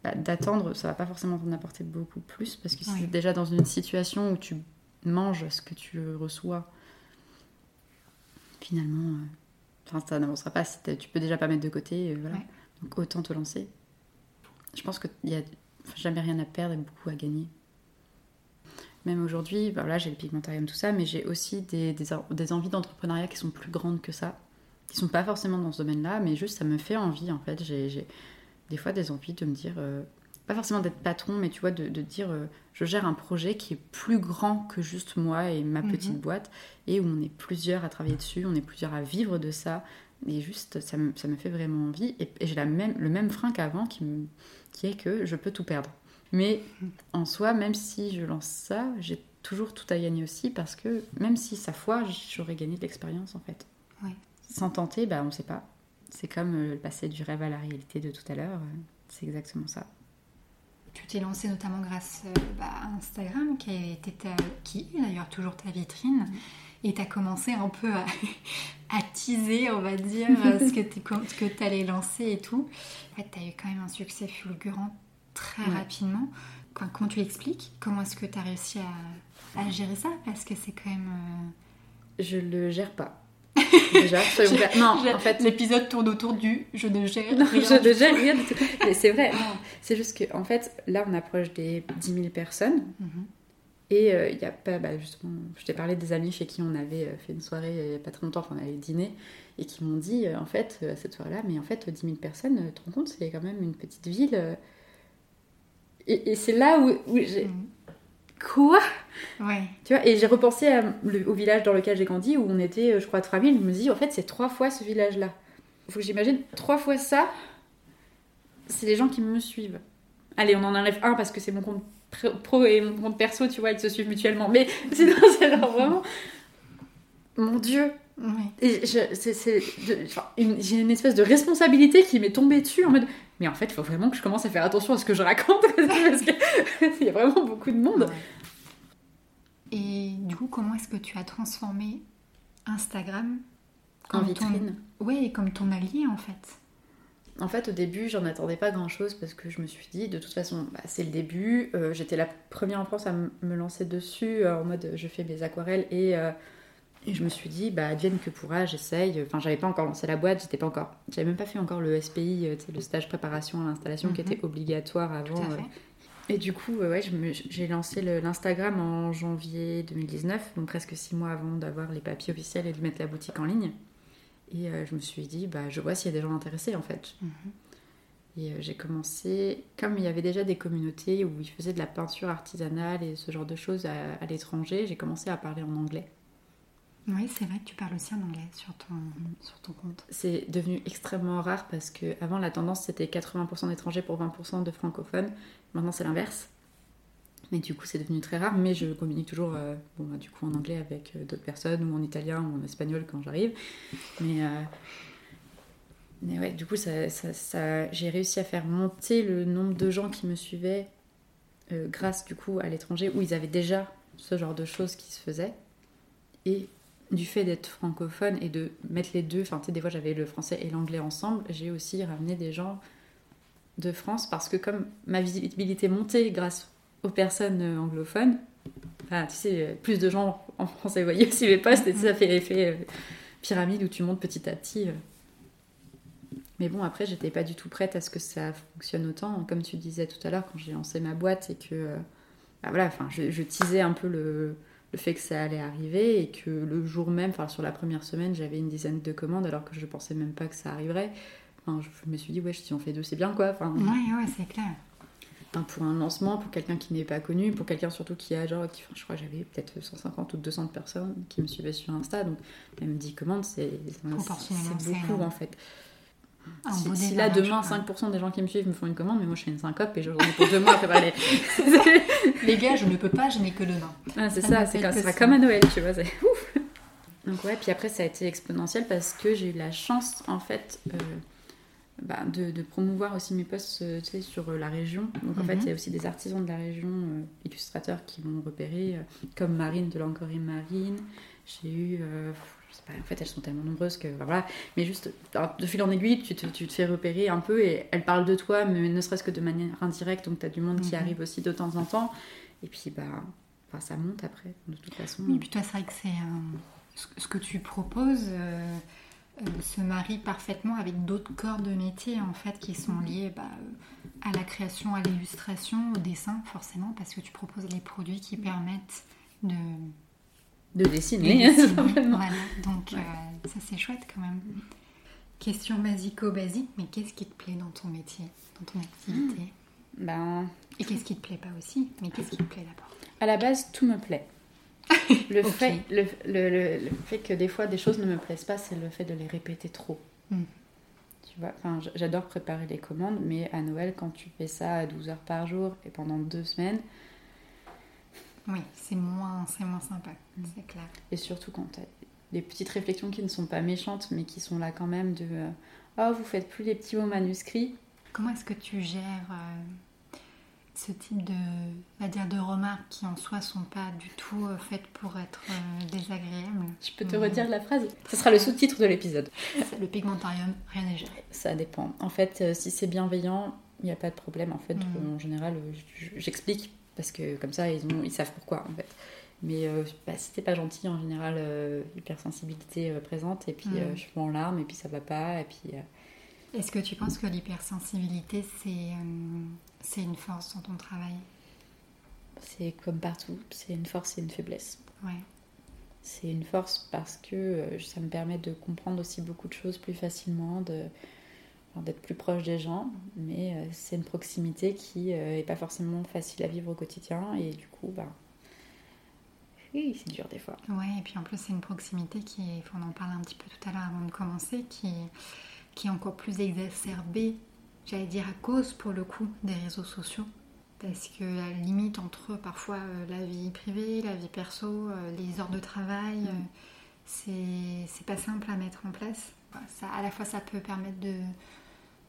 bah, d'attendre, ça va pas forcément t'en apporter beaucoup plus. Parce que si Oui. tu es déjà dans une situation où tu manges ce que tu reçois, finalement, euh, ça n'avancera pas. Si tu peux déjà pas mettre de côté. euh, voilà. Ouais. Donc autant te lancer. Je pense qu'il n'y a jamais rien à perdre et beaucoup à gagner. Même aujourd'hui, bah, voilà, j'ai le pigmentarium, tout ça, mais j'ai aussi des, des, en- des envies d'entrepreneuriat qui sont plus grandes que ça. Qui sont pas forcément dans ce domaine-là, mais juste ça me fait envie en fait. J'ai des fois des envies de me dire euh, pas forcément d'être patron, mais tu vois, de, dire euh, je gère un projet qui est plus grand que juste moi et ma petite mhm. boîte, et où on est plusieurs à travailler dessus, on est plusieurs à vivre de ça, et juste ça me, ça me fait vraiment envie. Et, j'ai la même, le même frein qu'avant qui, qui est que je peux tout perdre. Mais en soi, même si je lance ça, j'ai toujours tout à gagner aussi parce que même si ça foire, j'aurais gagné de l'expérience en fait. Sans tenter, bah, on ne sait pas. C'est comme euh, le passer du rêve à la réalité de tout à l'heure. Euh, c'est exactement ça. Tu t'es lancé notamment grâce euh, bah, à Instagram, qui, été qui est d'ailleurs toujours ta vitrine. Et tu as commencé un peu à, teaser, on va dire, ce que tu allais lancer et tout. En fait, tu as eu quand même un succès fulgurant très rapidement. comment tu expliques Comment est-ce que tu as réussi à, gérer ça? Parce que c'est quand même. Je le gère pas. Déjà, non, en fait. L'épisode tourne autour du je ne gère rien. je ne gère rien du tout. Mais c'est vrai, C'est juste que, en fait, là, on approche des 10 000 personnes. Mhm. Et euh, il y a pas, bah, justement, je t'ai parlé des amis chez qui on avait euh, fait une soirée il n'y a pas très longtemps, enfin, on avait dîné, et qui m'ont dit, euh, en fait, cette soirée-là, mais en fait, 10 000 personnes, tu te rends compte, c'est quand même une petite ville. Et, c'est là où, j'ai. Mhm quoi? Ouais. Tu vois, et j'ai repensé au village dans lequel j'ai grandi, où on était, euh, je crois, 3000. Je me dis, en fait, c'est trois fois ce village-là. Il faut que j'imagine trois fois ça, c'est les gens qui me suivent. Allez, on en enlève un parce que c'est mon compte pro et mon compte perso, tu vois, ils se suivent mutuellement. Mais sinon, c'est vraiment. Mon Dieu! Ouais. J'ai une espèce de responsabilité qui m'est tombée dessus en mode mais en fait, il faut vraiment que je commence à faire attention à ce que je raconte parce qu'il y a vraiment beaucoup de monde. Et du coup, comment est-ce que tu as transformé Instagram en vitrine Oui, comme ton allié en fait. En fait, au début, j'en attendais pas grand-chose parce que je me suis dit, de toute façon, bah, c'est le début. Euh, j'étais la première en France à me lancer dessus euh, en mode je fais mes aquarelles et euh, et je me suis dit, bah, advienne que pourra, j'essaye. Enfin, j'avais pas encore lancé la boîte, j'étais pas encore. J'avais même pas fait encore le SPI, le stage préparation à l'installation qui mhm. était obligatoire avant. Et du coup, ouais, j'ai lancé l'Instagram en janvier 2019, donc presque six mois avant d'avoir les papiers officiels et de mettre la boutique en ligne. Et je me suis dit, bah, je vois s'il y a des gens intéressés en fait. Mhm. Et j'ai commencé, comme il y avait déjà des communautés où ils faisaient de la peinture artisanale et ce genre de choses à l'étranger, j'ai commencé à parler en anglais. Oui, c'est vrai que tu parles aussi en anglais sur ton, sur ton compte. C'est devenu extrêmement rare parce que avant la tendance c'était 80% d'étrangers pour 20% de francophones. Maintenant c'est l'inverse. Mais du coup c'est devenu très rare. Mais je communique toujours euh, bon, bah, du coup en anglais avec euh, d'autres personnes ou en italien ou en espagnol quand j'arrive. Mais, euh, mais ouais, du coup j'ai réussi à faire monter le nombre de gens qui me suivaient grâce du coup à l'étranger où ils avaient déjà ce genre de choses qui se faisaient. Et du fait d'être francophone et de mettre les deux, enfin tu sais, des fois j'avais le français et l'anglais ensemble, j'ai aussi ramené des gens de France parce que comme ma visibilité montait grâce aux personnes euh, anglophones, tu sais, plus de gens en français voyaient aussi mes posts et ça fait effet euh, pyramide où tu montes petit à petit. Euh. Mais bon, après, j'étais pas du tout prête à ce que ça fonctionne autant. Comme tu disais tout à l'heure, quand j'ai lancé ma boîte et que. Bah voilà, enfin, je, je teasais un peu le, le fait que ça allait arriver et que le jour même, enfin sur la première semaine, j'avais une dizaine de commandes alors que je pensais même pas que ça arriverait. Enfin, je me suis dit, ouais, si on fait deux, c'est bien quoi. Enfin, ouais, ouais, c'est clair. Pour un lancement, pour quelqu'un qui n'est pas connu, pour quelqu'un surtout qui a genre, qui, je crois que j'avais peut-être 150 ou 200 personnes qui me suivaient sur Insta, donc même 10 commandes, c'est beaucoup en fait si, là demain 5% des gens qui me suivent me font une commande, mais moi je fais une syncope et je ai pour deux mois les... les gars, je ne peux pas, je n'ai que demain. Ah, c'est ça, c'est comme, comme à Noël, tu vois. Ouf. Donc ouais, puis après ça a été exponentiel parce que j'ai eu la chance en fait euh, bah, de, promouvoir aussi mes posts euh, tu sais, sur euh, la région. Donc en fait mhm. il y a aussi des artisans de la région, illustrateurs qui m'ont repéré, comme Marine de l'Encoré Marine. J'ai eu en fait, elles sont tellement nombreuses que voilà. Mais juste, de fil en aiguille, tu te, tu te, fais repérer un peu et elles parlent de toi, mais ne serait-ce que de manière indirecte. Donc, tu as du monde qui mhm. arrive aussi de temps en temps. Et puis, bah, ça monte après, de toute façon. Oui, puis toi, c'est vrai que c'est ce que tu proposes. Euh, se marie parfaitement avec d'autres corps de métier en fait qui sont liés bah, à la création, à l'illustration, au dessin forcément parce que tu proposes les produits qui permettent de de dessiner. voilà, donc euh, ça c'est chouette quand même. Question basico-basique, mais qu'est-ce qui te plaît dans ton métier, dans ton activité? Ben, Et qu'est-ce qui te plaît pas aussi Mais qu'est-ce qui te plaît d'abord? À la base, tout me plaît. Le, fait, le, le- le- le fait que des fois des choses ne me plaisent pas, c'est le fait de les répéter trop. Mm. Tu vois, enfin, j'adore préparer les commandes, mais à Noël, quand tu fais ça à 12 heures par jour et pendant deux semaines, Oui, c'est moins, c'est moins sympa, c'est clair. et surtout quand tu as des petites réflexions qui ne sont pas méchantes, mais qui sont là quand même de euh, Oh, vous faites plus les petits mots manuscrits. Comment est-ce que tu gères euh, ce type de, on va dire, de remarques qui en soi sont pas du tout euh, faites pour être euh, désagréables Je peux te Mm. redire la phrase Ce sera le sous-titre de l'épisode. Le pigmentarium, rien n'est géré. Ça dépend. En fait, euh, si c'est bienveillant, il n'y a pas de problème. En fait, Mhm. en général, j'explique parce que comme ça, ils, ont, ils savent pourquoi en fait. Mais bah, si t'es pas gentil, en général, hypersensibilité présente, et puis Mhm. je suis en larmes, et puis ça va pas, et puis Est-ce que tu penses que l'hypersensibilité, c'est euh, une force dans ton travail? C'est comme partout, c'est une force et une faiblesse. Ouais. C'est une force parce que euh, ça me permet de comprendre aussi beaucoup de choses plus facilement, enfin, d'être plus proche des gens, mais euh, c'est une proximité qui n'est pas forcément facile à vivre au quotidien, et du coup, bah, oui, c'est dur des fois. Ouais, et puis en plus, c'est une proximité qui est, on en parlait un petit peu tout à l'heure avant de commencer, qui, qui est encore plus exacerbée, j'allais dire à cause pour le coup des réseaux sociaux. Parce que la limite entre parfois euh, la vie privée, la vie perso, euh, les heures de travail, euh, c'est c'est pas simple à mettre en place. Ça, à la fois, ça peut permettre de,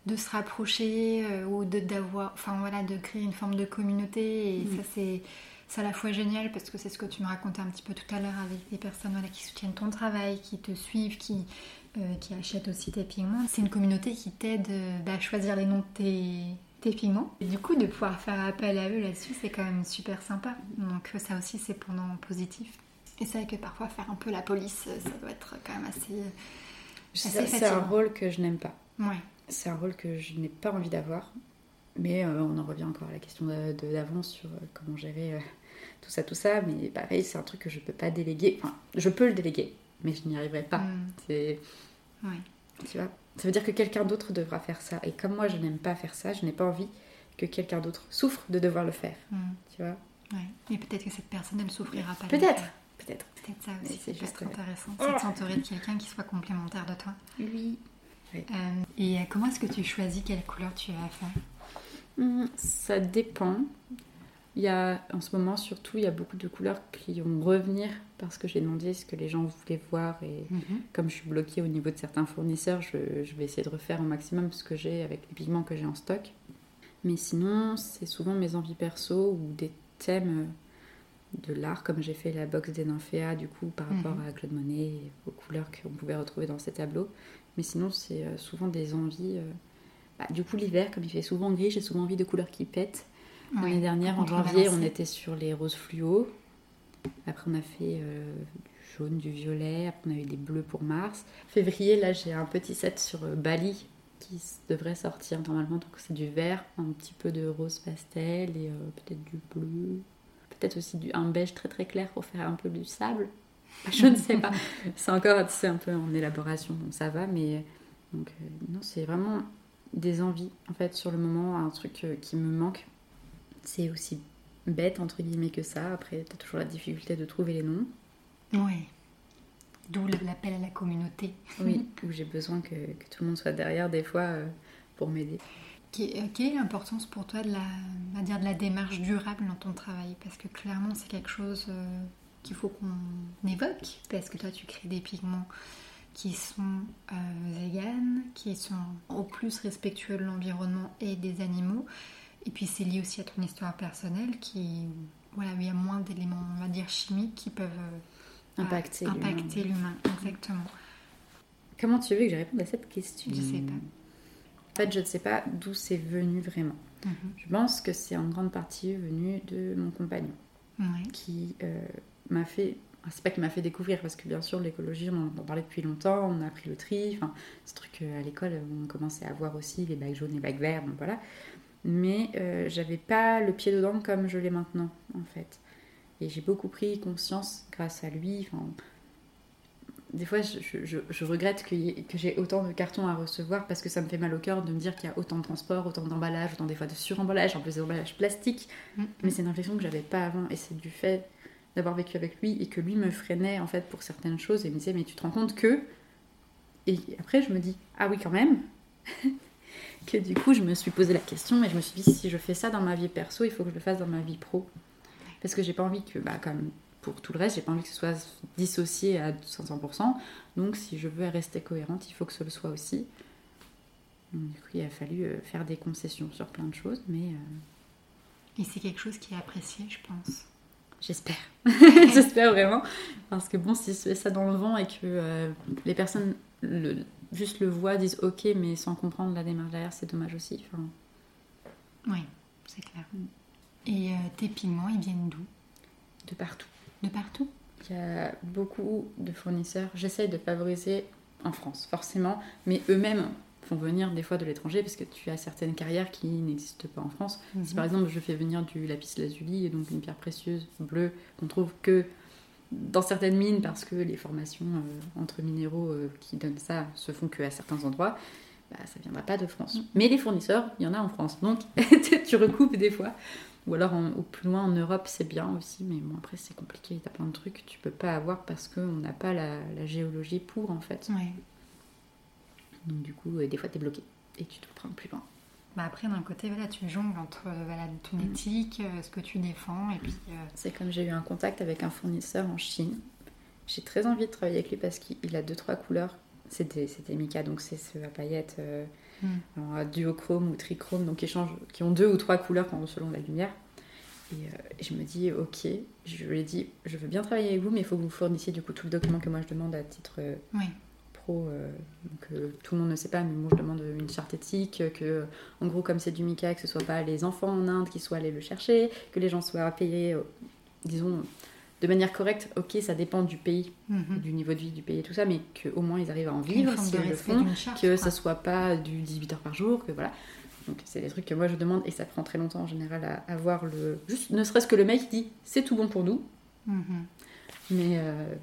de se rapprocher euh, ou de d'avoir, enfin voilà, de créer une forme de communauté. Et ça, c'est c'est à la fois génial parce que c'est ce que tu me racontais un petit peu tout à l'heure avec des personnes voilà, qui soutiennent ton travail, qui te suivent, qui, qui achètent aussi tes pigments. C'est une communauté qui t'aide euh, bah, à choisir les noms de tes, tes pigments. Et du coup, de pouvoir faire appel à eux là-dessus, c'est quand même super sympa. Donc euh, ça aussi, c'est pendant positif. Et c'est vrai que parfois, faire un peu la police, euh, ça doit être quand même assez... euh, C'est Assez c'est un rôle que je n'aime pas. Ouais. C'est un rôle que je n'ai pas envie d'avoir. Mais euh, on en revient encore à la question d'avant sur euh, comment gérer euh, tout ça, tout ça. Mais pareil, c'est un truc que je peux pas déléguer. Enfin, je peux le déléguer, mais je n'y arriverai pas. Mm. C'est, Ouais. tu vois, ça veut dire que quelqu'un d'autre devra faire ça. Et comme moi, je n'aime pas faire ça, je n'ai pas envie que quelqu'un d'autre souffre de devoir le faire. Mm. Tu vois Ouais. Et peut-être que cette personne, elle souffrira pas. Peut-être, faire. peut-être. Peut-être ça aussi, c'est juste, intéressant. C'est de s'entourer de quelqu'un qui soit complémentaire de toi. Oui. Euh, et euh, comment est-ce que tu choisis quelle couleur tu vas faire? Hmm, Ça dépend. Il y a, en ce moment, surtout, il y a beaucoup de couleurs qui vont revenir parce que j'ai demandé ce que les gens voulaient voir et comme je suis bloquée au niveau de certains fournisseurs, je, je vais essayer de refaire au maximum ce que j'ai avec les pigments que j'ai en stock. Mais sinon, c'est souvent mes envies perso ou des thèmes de l'art, comme j'ai fait la box des nymphéas, du coup, par rapport Mhm. à Claude Monet et aux couleurs qu'on pouvait retrouver dans ces tableaux. Mais sinon, c'est euh, souvent des envies. euh, bah, du coup, l'hiver, comme il fait souvent gris, j'ai souvent envie de couleurs qui pètent. L'année dernière, en janvier, on était sur les roses fluo. Après, on a fait euh, du jaune, du violet. Après, on a eu des bleus pour mars. Février, là, j'ai un petit set sur euh, Bali qui devrait sortir normalement. Donc, c'est du vert, un petit peu de rose pastel et euh, peut-être du bleu. Peut-être aussi du, un beige très très clair pour faire un peu du sable. Je ne sais pas. C'est encore c'est un peu en élaboration, donc ça va. Mais donc, non, c'est vraiment des envies. En fait, sur le moment, un truc qui me manque, c'est aussi bête entre guillemets que ça. Après, t'as toujours la difficulté de trouver les noms. Ouais. D'où l'appel à la communauté. Oui, où j'ai besoin que, que tout le monde soit derrière des fois euh, pour m'aider. Qui- euh, Quelle est l'importance pour toi de la, on va dire de la démarche durable dans ton travail? Parce que clairement, c'est quelque chose euh, qu'il faut qu'on évoque. Parce que toi, tu crées des pigments qui sont euh, véganes, qui sont au plus respectueux de l'environnement et des animaux. Et puis, c'est lié aussi à ton histoire personnelle qui, voilà, où il y a moins d'éléments, on va dire, chimiques qui peuvent euh, Impacter l'humain. impacter l'humain. Exactement. Comment tu veux que je réponde à cette question? Je sais pas. En fait, je ne sais pas d'où c'est venu vraiment. Mhm. Je pense que c'est en grande partie venu de mon compagnon Ouais. qui euh, m'a fait. C'est pas qui m'a fait découvrir parce que bien sûr l'écologie on en parler depuis longtemps, on a appris le tri, enfin ce truc euh, à l'école on commençait à voir aussi les bacs jaunes et bacs verts, donc voilà. Mais euh, j'avais pas le pied dedans comme je l'ai maintenant en fait. Et j'ai beaucoup pris conscience grâce à lui, enfin des fois, je, regrette que, j'ai autant de cartons à recevoir parce que ça me fait mal au cœur de me dire qu'il y a autant de transport, autant d'emballage, autant des fois de suremballage, en plus des emballages plastiques. Mm. Mais c'est une réflexion que j'avais pas avant et c'est du fait d'avoir vécu avec lui et que lui me freinait en fait pour certaines choses et me disait mais tu te rends compte que et après je me dis ah oui quand même que du coup je me suis posé la question et je me suis dit si je fais ça dans ma vie perso il faut que je le fasse dans ma vie pro parce que j'ai pas envie que bah comme pour tout le reste, j'ai pas envie que ce soit dissocié à 500%. Donc, si je veux rester cohérente, il faut que ce le soit aussi. du coup, il a fallu euh, faire des concessions sur plein de choses, mais. Euh, Et c'est quelque chose qui est apprécié, je pense. J'espère. J'espère vraiment. Parce que bon, si c'est ça dans le vent et que euh, les personnes juste le voient, disent ok, mais sans comprendre la démarche derrière, c'est dommage aussi. Enfin... Oui, c'est clair. Et tes pigments, ils viennent d'où? De partout. De partout? Il y a beaucoup de fournisseurs. J'essaye de favoriser en France, forcément, mais eux-mêmes font venir des fois de l'étranger parce que tu as certaines carrières qui n'existent pas en France. Si par mhm. exemple je fais venir du lapis lazuli, donc une pierre précieuse bleue qu'on trouve que dans certaines mines parce que les formations euh, entre minéraux euh, qui donnent ça se font que à certains endroits, bah, ça viendra pas de France. Mhm. Mais les fournisseurs, il y en a en France, donc tu recoupes des fois. Ou alors au plus loin en Europe, c'est bien aussi, mais bon, après c'est compliqué, il y a plein de trucs que tu peux pas avoir parce qu'on n'a pas la, géologie pour en fait. Donc du coup, euh, des fois tu es bloqué et tu dois prendre plus loin. Bah après, d'un côté, voilà, tu jongles entre euh, voilà, ton mm. éthique, euh, ce que tu défends, et puis... C'est comme j'ai eu un contact avec un fournisseur en Chine. J'ai très envie de travailler avec lui parce qu'il a deux, trois couleurs. C'était Mika, donc c'est ce à paillettes Hmm. duochrome ou trichrome, donc qui, qui ont deux ou trois couleurs selon la lumière. Euh, et, je me dis, ok, je lui ai dit, je veux bien travailler avec vous, mais il faut que vous fournissiez du coup tout le document que moi je demande à titre euh, pro. Euh, donc, tout le monde ne sait pas, mais moi je demande une charte éthique, que en gros, comme c'est du Mika, que ce soit pas les enfants en Inde qui soient allés le chercher, que les gens soient payés, disons, de manière correcte, ok, ça dépend du pays, mhm. du niveau de vie du pays et tout ça, mais qu'au moins ils arrivent à en vivre si le font, que ça soit pas du 18 heures par jour, que voilà. Donc c'est des trucs que moi je demande et ça prend très longtemps en général à avoir le. Juste ne serait-ce que le mec dit c'est tout bon pour nous. Mhm. Mais euh,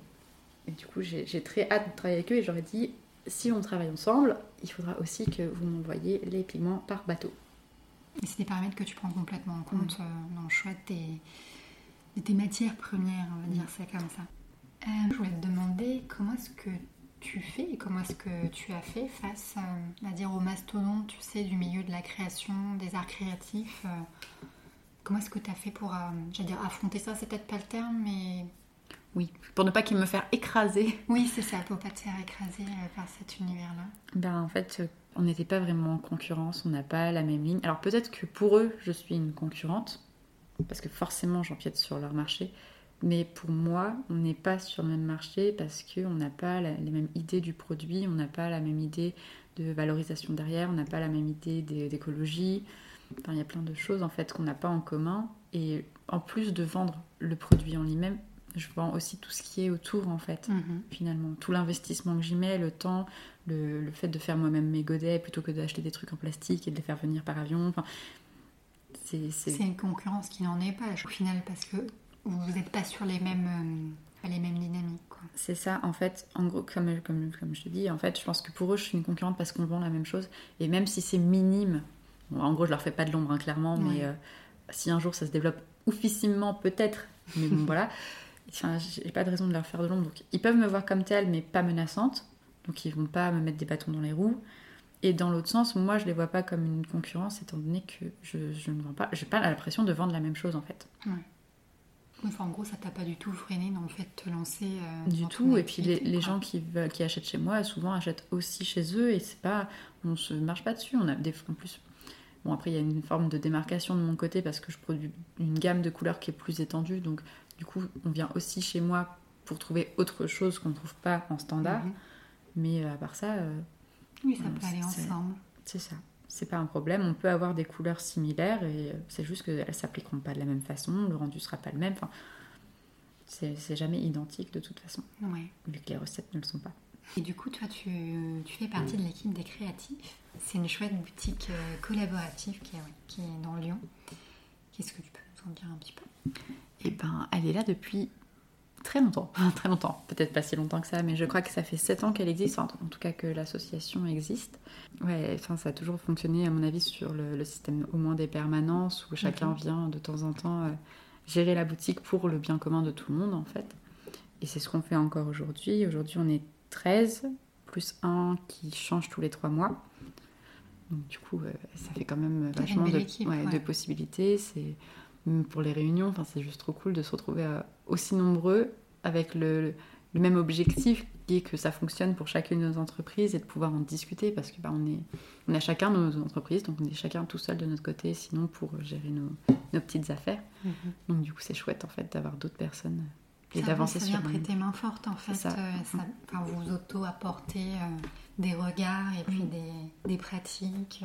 du coup j'ai très hâte de travailler avec eux et j'aurais dit si on travaille ensemble, il faudra aussi que vous m'envoyiez les pigments par bateau. Et c'est des paramètres que tu prends complètement en compte euh, dans le choix de tes matières premières, on va dire ça comme ça. Euh, je voulais te demander comment est-ce que tu fais et comment est-ce que tu as fait face à, dire au mastodonte, tu sais, du milieu de la création, des arts créatifs. Euh, comment est-ce que tu as fait pour, euh, dire, affronter ça? C'est peut-être pas le terme, mais oui, pour ne pas qu'il me faire écraser. Oui, c'est ça, pour pas te faire écraser par cet univers-là. Ben, en fait, on n'était pas vraiment en concurrence, on n'a pas la même ligne. Alors peut-être que pour eux, je suis une concurrente, parce que forcément j'empiète sur leur marché. Mais pour moi, on n'est pas sur le même marché parce qu'on n'a pas les mêmes idées du produit, on n'a pas la même idée de valorisation derrière, on n'a pas la même idée d'écologie. Enfin, il y a plein de choses en fait qu'on n'a pas en commun. Et en plus de vendre le produit en lui-même, je vends aussi tout ce qui est autour en fait, mhm. finalement. Tout l'investissement que j'y mets, le temps, le, le, fait de faire moi-même mes godets plutôt que d'acheter des trucs en plastique et de les faire venir par avion. Enfin, c'est une concurrence qui n'en est pas au final parce que vous n'êtes pas sur les mêmes, euh, les mêmes dynamiques. C'est ça, en fait, en gros, comme, comme, comme, je te dis, en fait, je pense que pour eux, je suis une concurrente parce qu'on vend la même chose. Et même si c'est minime, en gros, je leur fais pas de l'ombre, hein, clairement, mais euh, si un jour ça se développe oufissimement, peut-être, mais bon, voilà, enfin, j'ai pas de raison de leur faire de l'ombre. Donc, ils peuvent me voir comme telle, mais pas menaçante. Donc, ils vont pas me mettre des bâtons dans les roues. Et dans l'autre sens, moi, je les vois pas comme une concurrence, étant donné que je, ne vends pas, j'ai pas l'impression de vendre la même chose en fait. Ouais. Enfin, en gros, ça t'a pas du tout freiné dans le fait de te lancer. Euh, du tout. Et puis les, gens qui, qui achètent chez moi, souvent achètent aussi chez eux et c'est pas, on se marche pas dessus. On a des en plus. Bon après, il y a une forme de démarcation de mon côté parce que je produis une gamme de couleurs qui est plus étendue. Donc du coup, on vient aussi chez moi pour trouver autre chose qu'on ne trouve pas en standard. Mhm. Mais euh, à part ça. Euh, oui, ça peut aller ensemble. C'est ça. C'est pas un problème. On peut avoir des couleurs similaires et euh, c'est juste qu'elles s'appliqueront pas de la même façon. Le rendu sera pas le même. Enfin, c'est jamais identique de toute façon. Ouais. Vu que les recettes ne le sont pas. Et du coup, toi, tu, tu fais partie de l'équipe des créatifs. C'est une chouette boutique euh, collaborative qui est, qui est dans Lyon. Qu'est-ce que tu peux nous en dire un petit peu? Eh ben, elle est là depuis très longtemps, très longtemps, peut-être pas si longtemps que ça, mais je crois que ça fait 7 ans qu'elle existe, en tout cas que l'association existe. Ouais, enfin, ça a toujours fonctionné, à mon avis, sur le, système au moins des permanences, où chacun vient de temps en temps euh, gérer la boutique pour le bien commun de tout le monde, en fait. Et c'est ce qu'on fait encore aujourd'hui. Aujourd'hui, on est 13, plus un qui change tous les 3 mois. Donc, du coup, euh, ça fait quand même vachement de, de possibilités. C'est pour les réunions. Enfin, c'est juste trop cool de se retrouver euh, aussi nombreux avec le, même objectif qui est que ça fonctionne pour chacune de nos entreprises et de pouvoir en discuter parce que bah, on, est, on a chacun nos entreprises, donc on est chacun tout seul de notre côté, sinon pour gérer nos, petites affaires. Mhm. Donc du coup, c'est chouette en fait d'avoir d'autres personnes et d'avancer sur. Ça vient prêter main forte en fait. Ça. Euh, ça, vous auto-apporter euh, des regards et puis des, des, pratiques.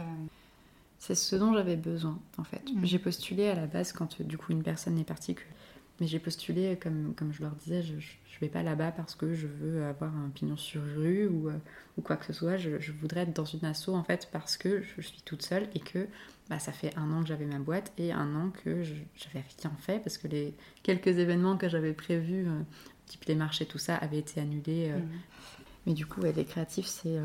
C'est ce dont j'avais besoin, en fait. Mm. J'ai postulé à la base quand, du coup, une personne est partie. Mais j'ai postulé, comme, comme je leur disais, je ne vais pas là-bas parce que je veux avoir un pignon sur rue ou, euh, ou quoi que ce soit. Je, voudrais être dans une asso, en fait, parce que je suis toute seule et que bah, ça fait un an que j'avais ma boîte et un an que j'avais rien fait parce que les quelques événements que j'avais prévus, euh, type les marchés, tout ça, avaient été annulés. Euh. Mm. Mais du coup, les créatifs, c'est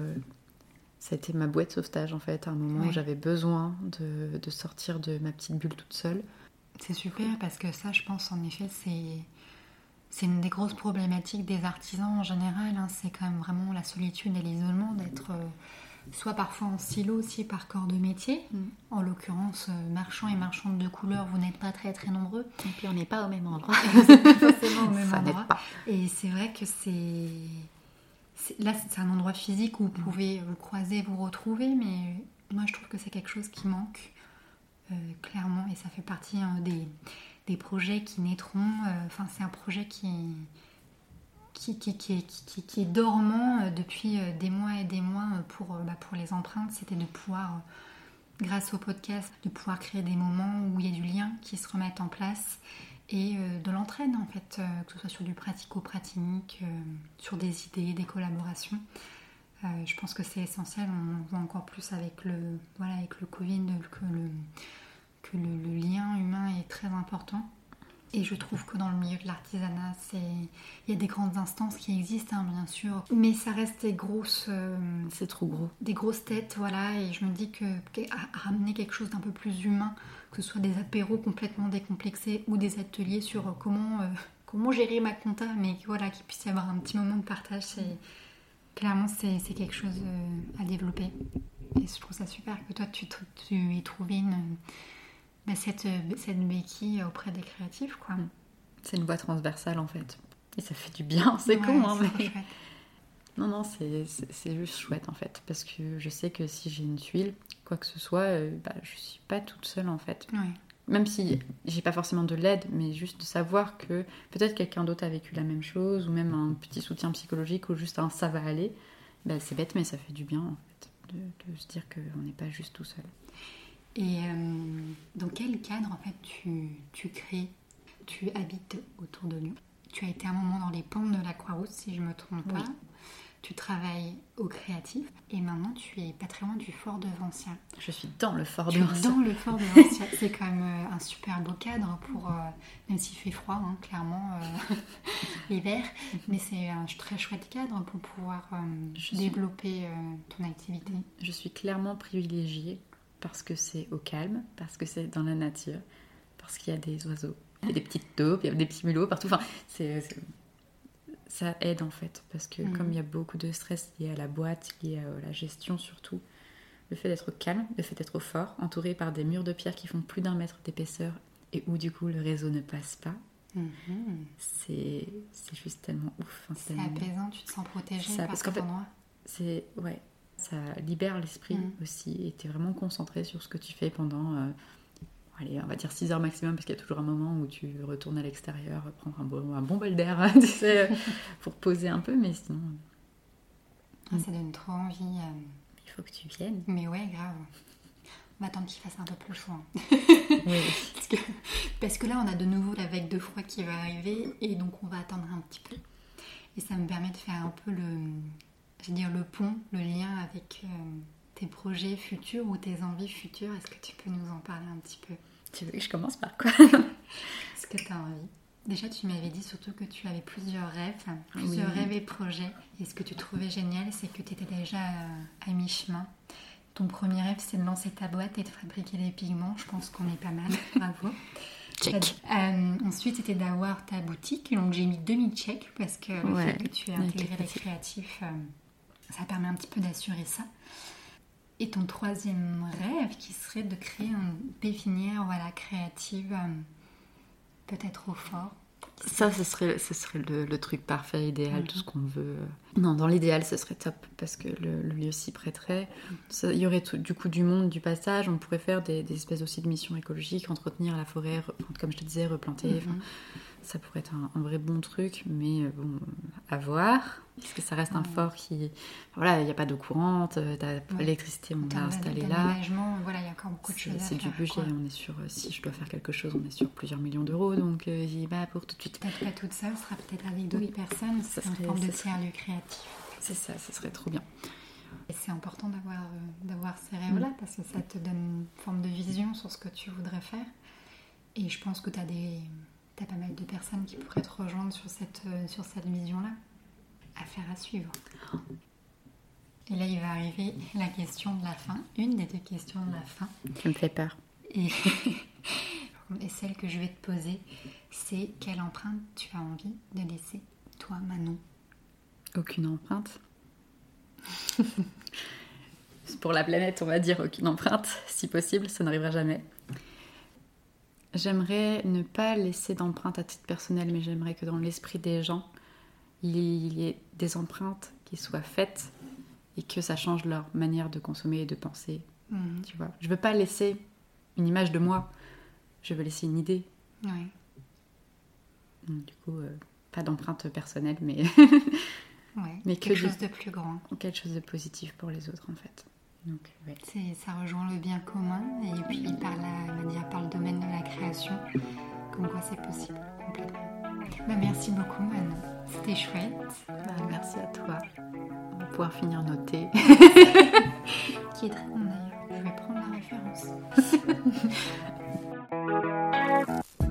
a été ma boîte sauvetage en fait, à un moment où j'avais besoin de, de, sortir de ma petite bulle toute seule. C'est super parce que ça, je pense en effet, c'est c'est une des grosses problématiques des artisans en général. Hein. C'est quand même vraiment la solitude et l'isolement d'être euh, soit parfois en silo aussi par corps de métier. Mm. En l'occurrence, euh, marchands et marchandes de couleurs, vous n'êtes pas très très nombreux. Et puis on n'est pas au même endroit. forcément au même endroit. Et c'est vrai que c'est là, c'est un endroit physique où vous pouvez vous croiser, vous retrouver, mais moi, je trouve que c'est quelque chose qui manque, euh, clairement, et ça fait partie hein, des, des, projets qui naîtront. Euh, enfin, c'est un projet qui, qui, qui, qui, qui est dormant euh, depuis des mois et des mois pour, bah, pour les empreintes. C'était de pouvoir, grâce au podcast, de pouvoir créer des moments où il y a du lien qui se remettent en place et euh, de l'entraide en fait, euh, que ce soit sur du pratico-pratique, euh, sur des idées, des collaborations. je pense que c'est essentiel, on voit encore plus avec le, voilà, avec le Covid que, le, que le, lien humain est très important. Et je trouve que dans le milieu de l'artisanat, il y a des grandes instances qui existent, hein, bien sûr, mais ça reste des grosses. c'est trop gros. Des grosses têtes, voilà. Et je me dis que, ramener quelque chose d'un peu plus humain, que ce soit des apéros complètement décomplexés ou des ateliers sur euh, comment, euh, comment gérer ma compta, mais voilà, qu'il puisse y avoir un petit moment de partage. C'est, clairement, c'est, quelque chose euh, à développer. Et je trouve ça super que toi, tu, tu aies trouvé une, bah, cette, cette béquille auprès des créatifs. quoi. C'est une voie transversale en fait. Et ça fait du bien, c'est con, hein, mais... Non, non, c'est juste chouette en fait. Parce que je sais que si j'ai une tuile, quoi que ce soit, euh, bah, je suis pas toute seule en fait. Même si j'ai pas forcément de l'aide, mais juste de savoir que peut-être quelqu'un d'autre a vécu la même chose, ou même un petit soutien psychologique, ou juste un ça va aller, bah, c'est bête, mais ça fait du bien en fait, de, se dire qu'on n'est pas juste tout seul. Et euh, dans quel cadre en fait tu, tu crées Tu habites autour de Lyon Tu as été un moment dans les pentes de la Croix-Rousse, si je me trompe pas tu travailles au créatif et maintenant tu es pas très loin du fort de Vancia. Je suis dans le fort de Vancia. Dans le fort de Vancia. C'est quand même euh, un super beau cadre pour, euh, même s'il fait froid, hein, clairement, euh, l'hiver, mais c'est un très chouette cadre pour pouvoir développer ton activité. Je suis clairement privilégiée parce que c'est au calme, parce que c'est dans la nature, parce qu'il y a des oiseaux, il y a des petites taupes, il y a des petits mulots partout. Enfin, c'est ça aide en fait, parce que comme mhm. il y a beaucoup de stress lié à la boîte, lié à la gestion surtout, le fait d'être calme, le fait d'être fort, entouré par des murs de pierre qui font plus d'un mètre d'épaisseur et où du coup le réseau ne passe pas, mhm. c'est juste tellement ouf. c'est apaisant, tu te sens protégé ça, par parce cet endroit. C'est ouais, ça libère l'esprit mhm. aussi et tu es vraiment concentré sur ce que tu fais pendant euh, allez, on va dire 6 heures maximum, parce qu'il y a toujours un moment où tu retournes à l'extérieur, prendre un bon, un bon bol d'air, tu sais, pour poser un peu, mais sinon. Ah, ça donne trop envie. Euh. Il faut que tu viennes. Mais ouais, grave. On va attendre qu'il fasse un peu plus chaud. Hein. oui. parce, que, parce que là, on a de nouveau la vague de froid qui va arriver, et donc on va attendre un petit peu. Et ça me permet de faire un peu le, je veux dire, le pont, le lien avec. Euh, tes projets futurs ou tes envies futures. Est-ce que tu peux nous en parler un petit peu? Tu veux que je commence par quoi? Est-ce que tu as envie Déjà, tu m'avais dit surtout que tu avais plusieurs rêves, plusieurs rêves et projets. Et ce que tu trouvais génial, c'est que tu étais déjà à, mi-chemin. Ton premier rêve, c'est de lancer ta boîte et de fabriquer des pigments. Je pense qu'on est pas mal. Bravo. Check. Euh, ensuite, c'était d'avoir ta boutique. Donc, j'ai mis demi-check parce que le fait que tu aies intégré les créatifs, euh, ça permet un petit peu d'assurer ça. Et ton troisième rêve, qui serait de créer une pépinière voilà, créative, euh, peut-être au fort? Ça, ce serait, ce serait le, truc parfait, idéal, tout ce qu'on veut. Non, dans l'idéal, ce serait top parce que le, lieu s'y prêterait. il y aurait du coup du monde, du passage. On pourrait faire des, espèces aussi de missions écologiques, entretenir la forêt, comme je te disais, replanter. Mhm ça pourrait être un, vrai bon truc, mais euh, bon, à voir. Parce que ça reste un fort qui. Voilà, il n'y a pas d'eau courante, euh, l'électricité, on l'a installé là. Voilà, il y a encore beaucoup de choses. C'est du budget, on est sur. Euh, si je dois faire quelque chose, on est sur plusieurs millions d'euros, donc j'y vais pour tout de suite. Peut-être pas toute seule, ce sera peut-être avec d'autres personnes, ça serait une forme de tiers-lieu créatif. C'est ça, ce serait trop bien. Et c'est important d'avoir d'avoir ces rêves-là, parce que ça te donne une forme de vision sur ce que tu voudrais faire. Et je pense que tu as des tu as pas mal de personnes qui pourraient te rejoindre sur cette, euh, sur cette vision-là. Affaire à suivre. Et là, il va arriver la question de la fin, une des deux questions de la fin. Ça me fait peur. Et, et celle que je vais te poser, c'est quelle empreinte tu as envie de laisser, toi, Manon? Aucune empreinte. Pour la planète, on va dire aucune empreinte, si possible, ça n'arrivera jamais. J'aimerais ne pas laisser d'empreinte à titre personnel, mais j'aimerais que dans l'esprit des gens, il y ait des empreintes qui soient faites et que ça change leur manière de consommer et de penser. Mhm. Tu vois, je veux pas laisser une image de moi, je veux laisser une idée. Du coup, euh, pas d'empreinte personnelle, mais, mais quelque chose de plus grand. Quelque chose de positif pour les autres, en fait. Donc, Ça rejoint le bien commun et puis par, la, par le domaine de la création, comme quoi c'est possible complètement. Bah, merci beaucoup Manon, c'était chouette. Bah, merci à toi. On va pouvoir finir nos thés. Qui est très bon d'ailleurs, je vais prendre la référence.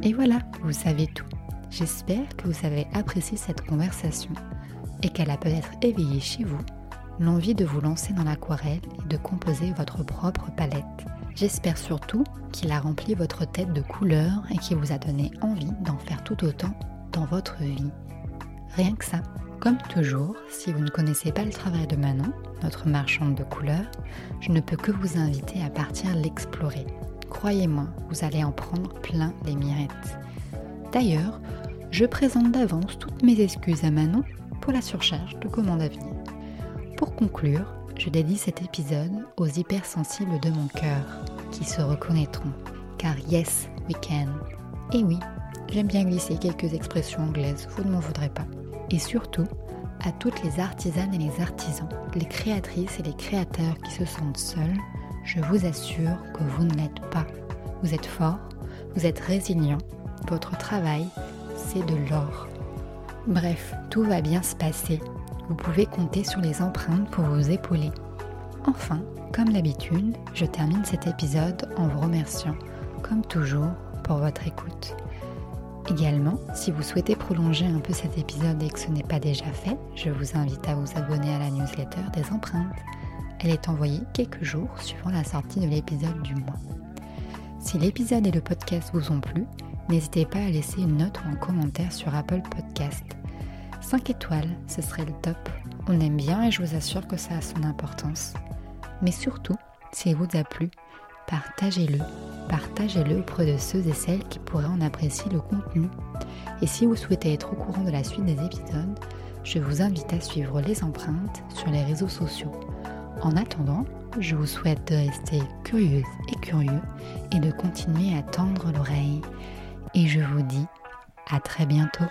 et voilà, vous savez tout. J'espère que vous avez apprécié cette conversation et qu'elle a peut-être éveillé chez vous l'envie de vous lancer dans l'aquarelle et de composer votre propre palette. J'espère surtout qu'il a rempli votre tête de couleurs et qu'il vous a donné envie d'en faire tout autant dans votre vie. Rien que ça. Comme toujours, si vous ne connaissez pas le travail de Manon, notre marchande de couleurs, je ne peux que vous inviter à partir l'explorer. Croyez-moi, vous allez en prendre plein les mirettes. D'ailleurs, je présente d'avance toutes mes excuses à Manon pour la surcharge de commandes à venir. Pour conclure, je dédie cet épisode aux hypersensibles de mon cœur qui se reconnaîtront. Car yes, we can. Et oui, j'aime bien glisser quelques expressions anglaises, vous ne m'en voudrez pas. Et surtout, à toutes les artisanes et les artisans, les créatrices et les créateurs qui se sentent seuls, je vous assure que vous ne l'êtes pas. Vous êtes fort, vous êtes résilient, votre travail, c'est de l'or. Bref, tout va bien se passer vous pouvez compter sur les empreintes pour vous épauler. Enfin, comme d'habitude, je termine cet épisode en vous remerciant, comme toujours, pour votre écoute. Également, si vous souhaitez prolonger un peu cet épisode et que ce n'est pas déjà fait, je vous invite à vous abonner à la newsletter des empreintes. Elle est envoyée quelques jours suivant la sortie de l'épisode du mois. Si l'épisode et le podcast vous ont plu, n'hésitez pas à laisser une note ou un commentaire sur Apple Podcast. 5 étoiles, ce serait le top. On aime bien et je vous assure que ça a son importance. Mais surtout, s'il vous a plu, partagez-le. Partagez-le auprès de ceux et celles qui pourraient en apprécier le contenu. Et si vous souhaitez être au courant de la suite des épisodes, je vous invite à suivre les empreintes sur les réseaux sociaux. En attendant, je vous souhaite de rester curieuse et curieux et de continuer à tendre l'oreille. Et je vous dis à très bientôt.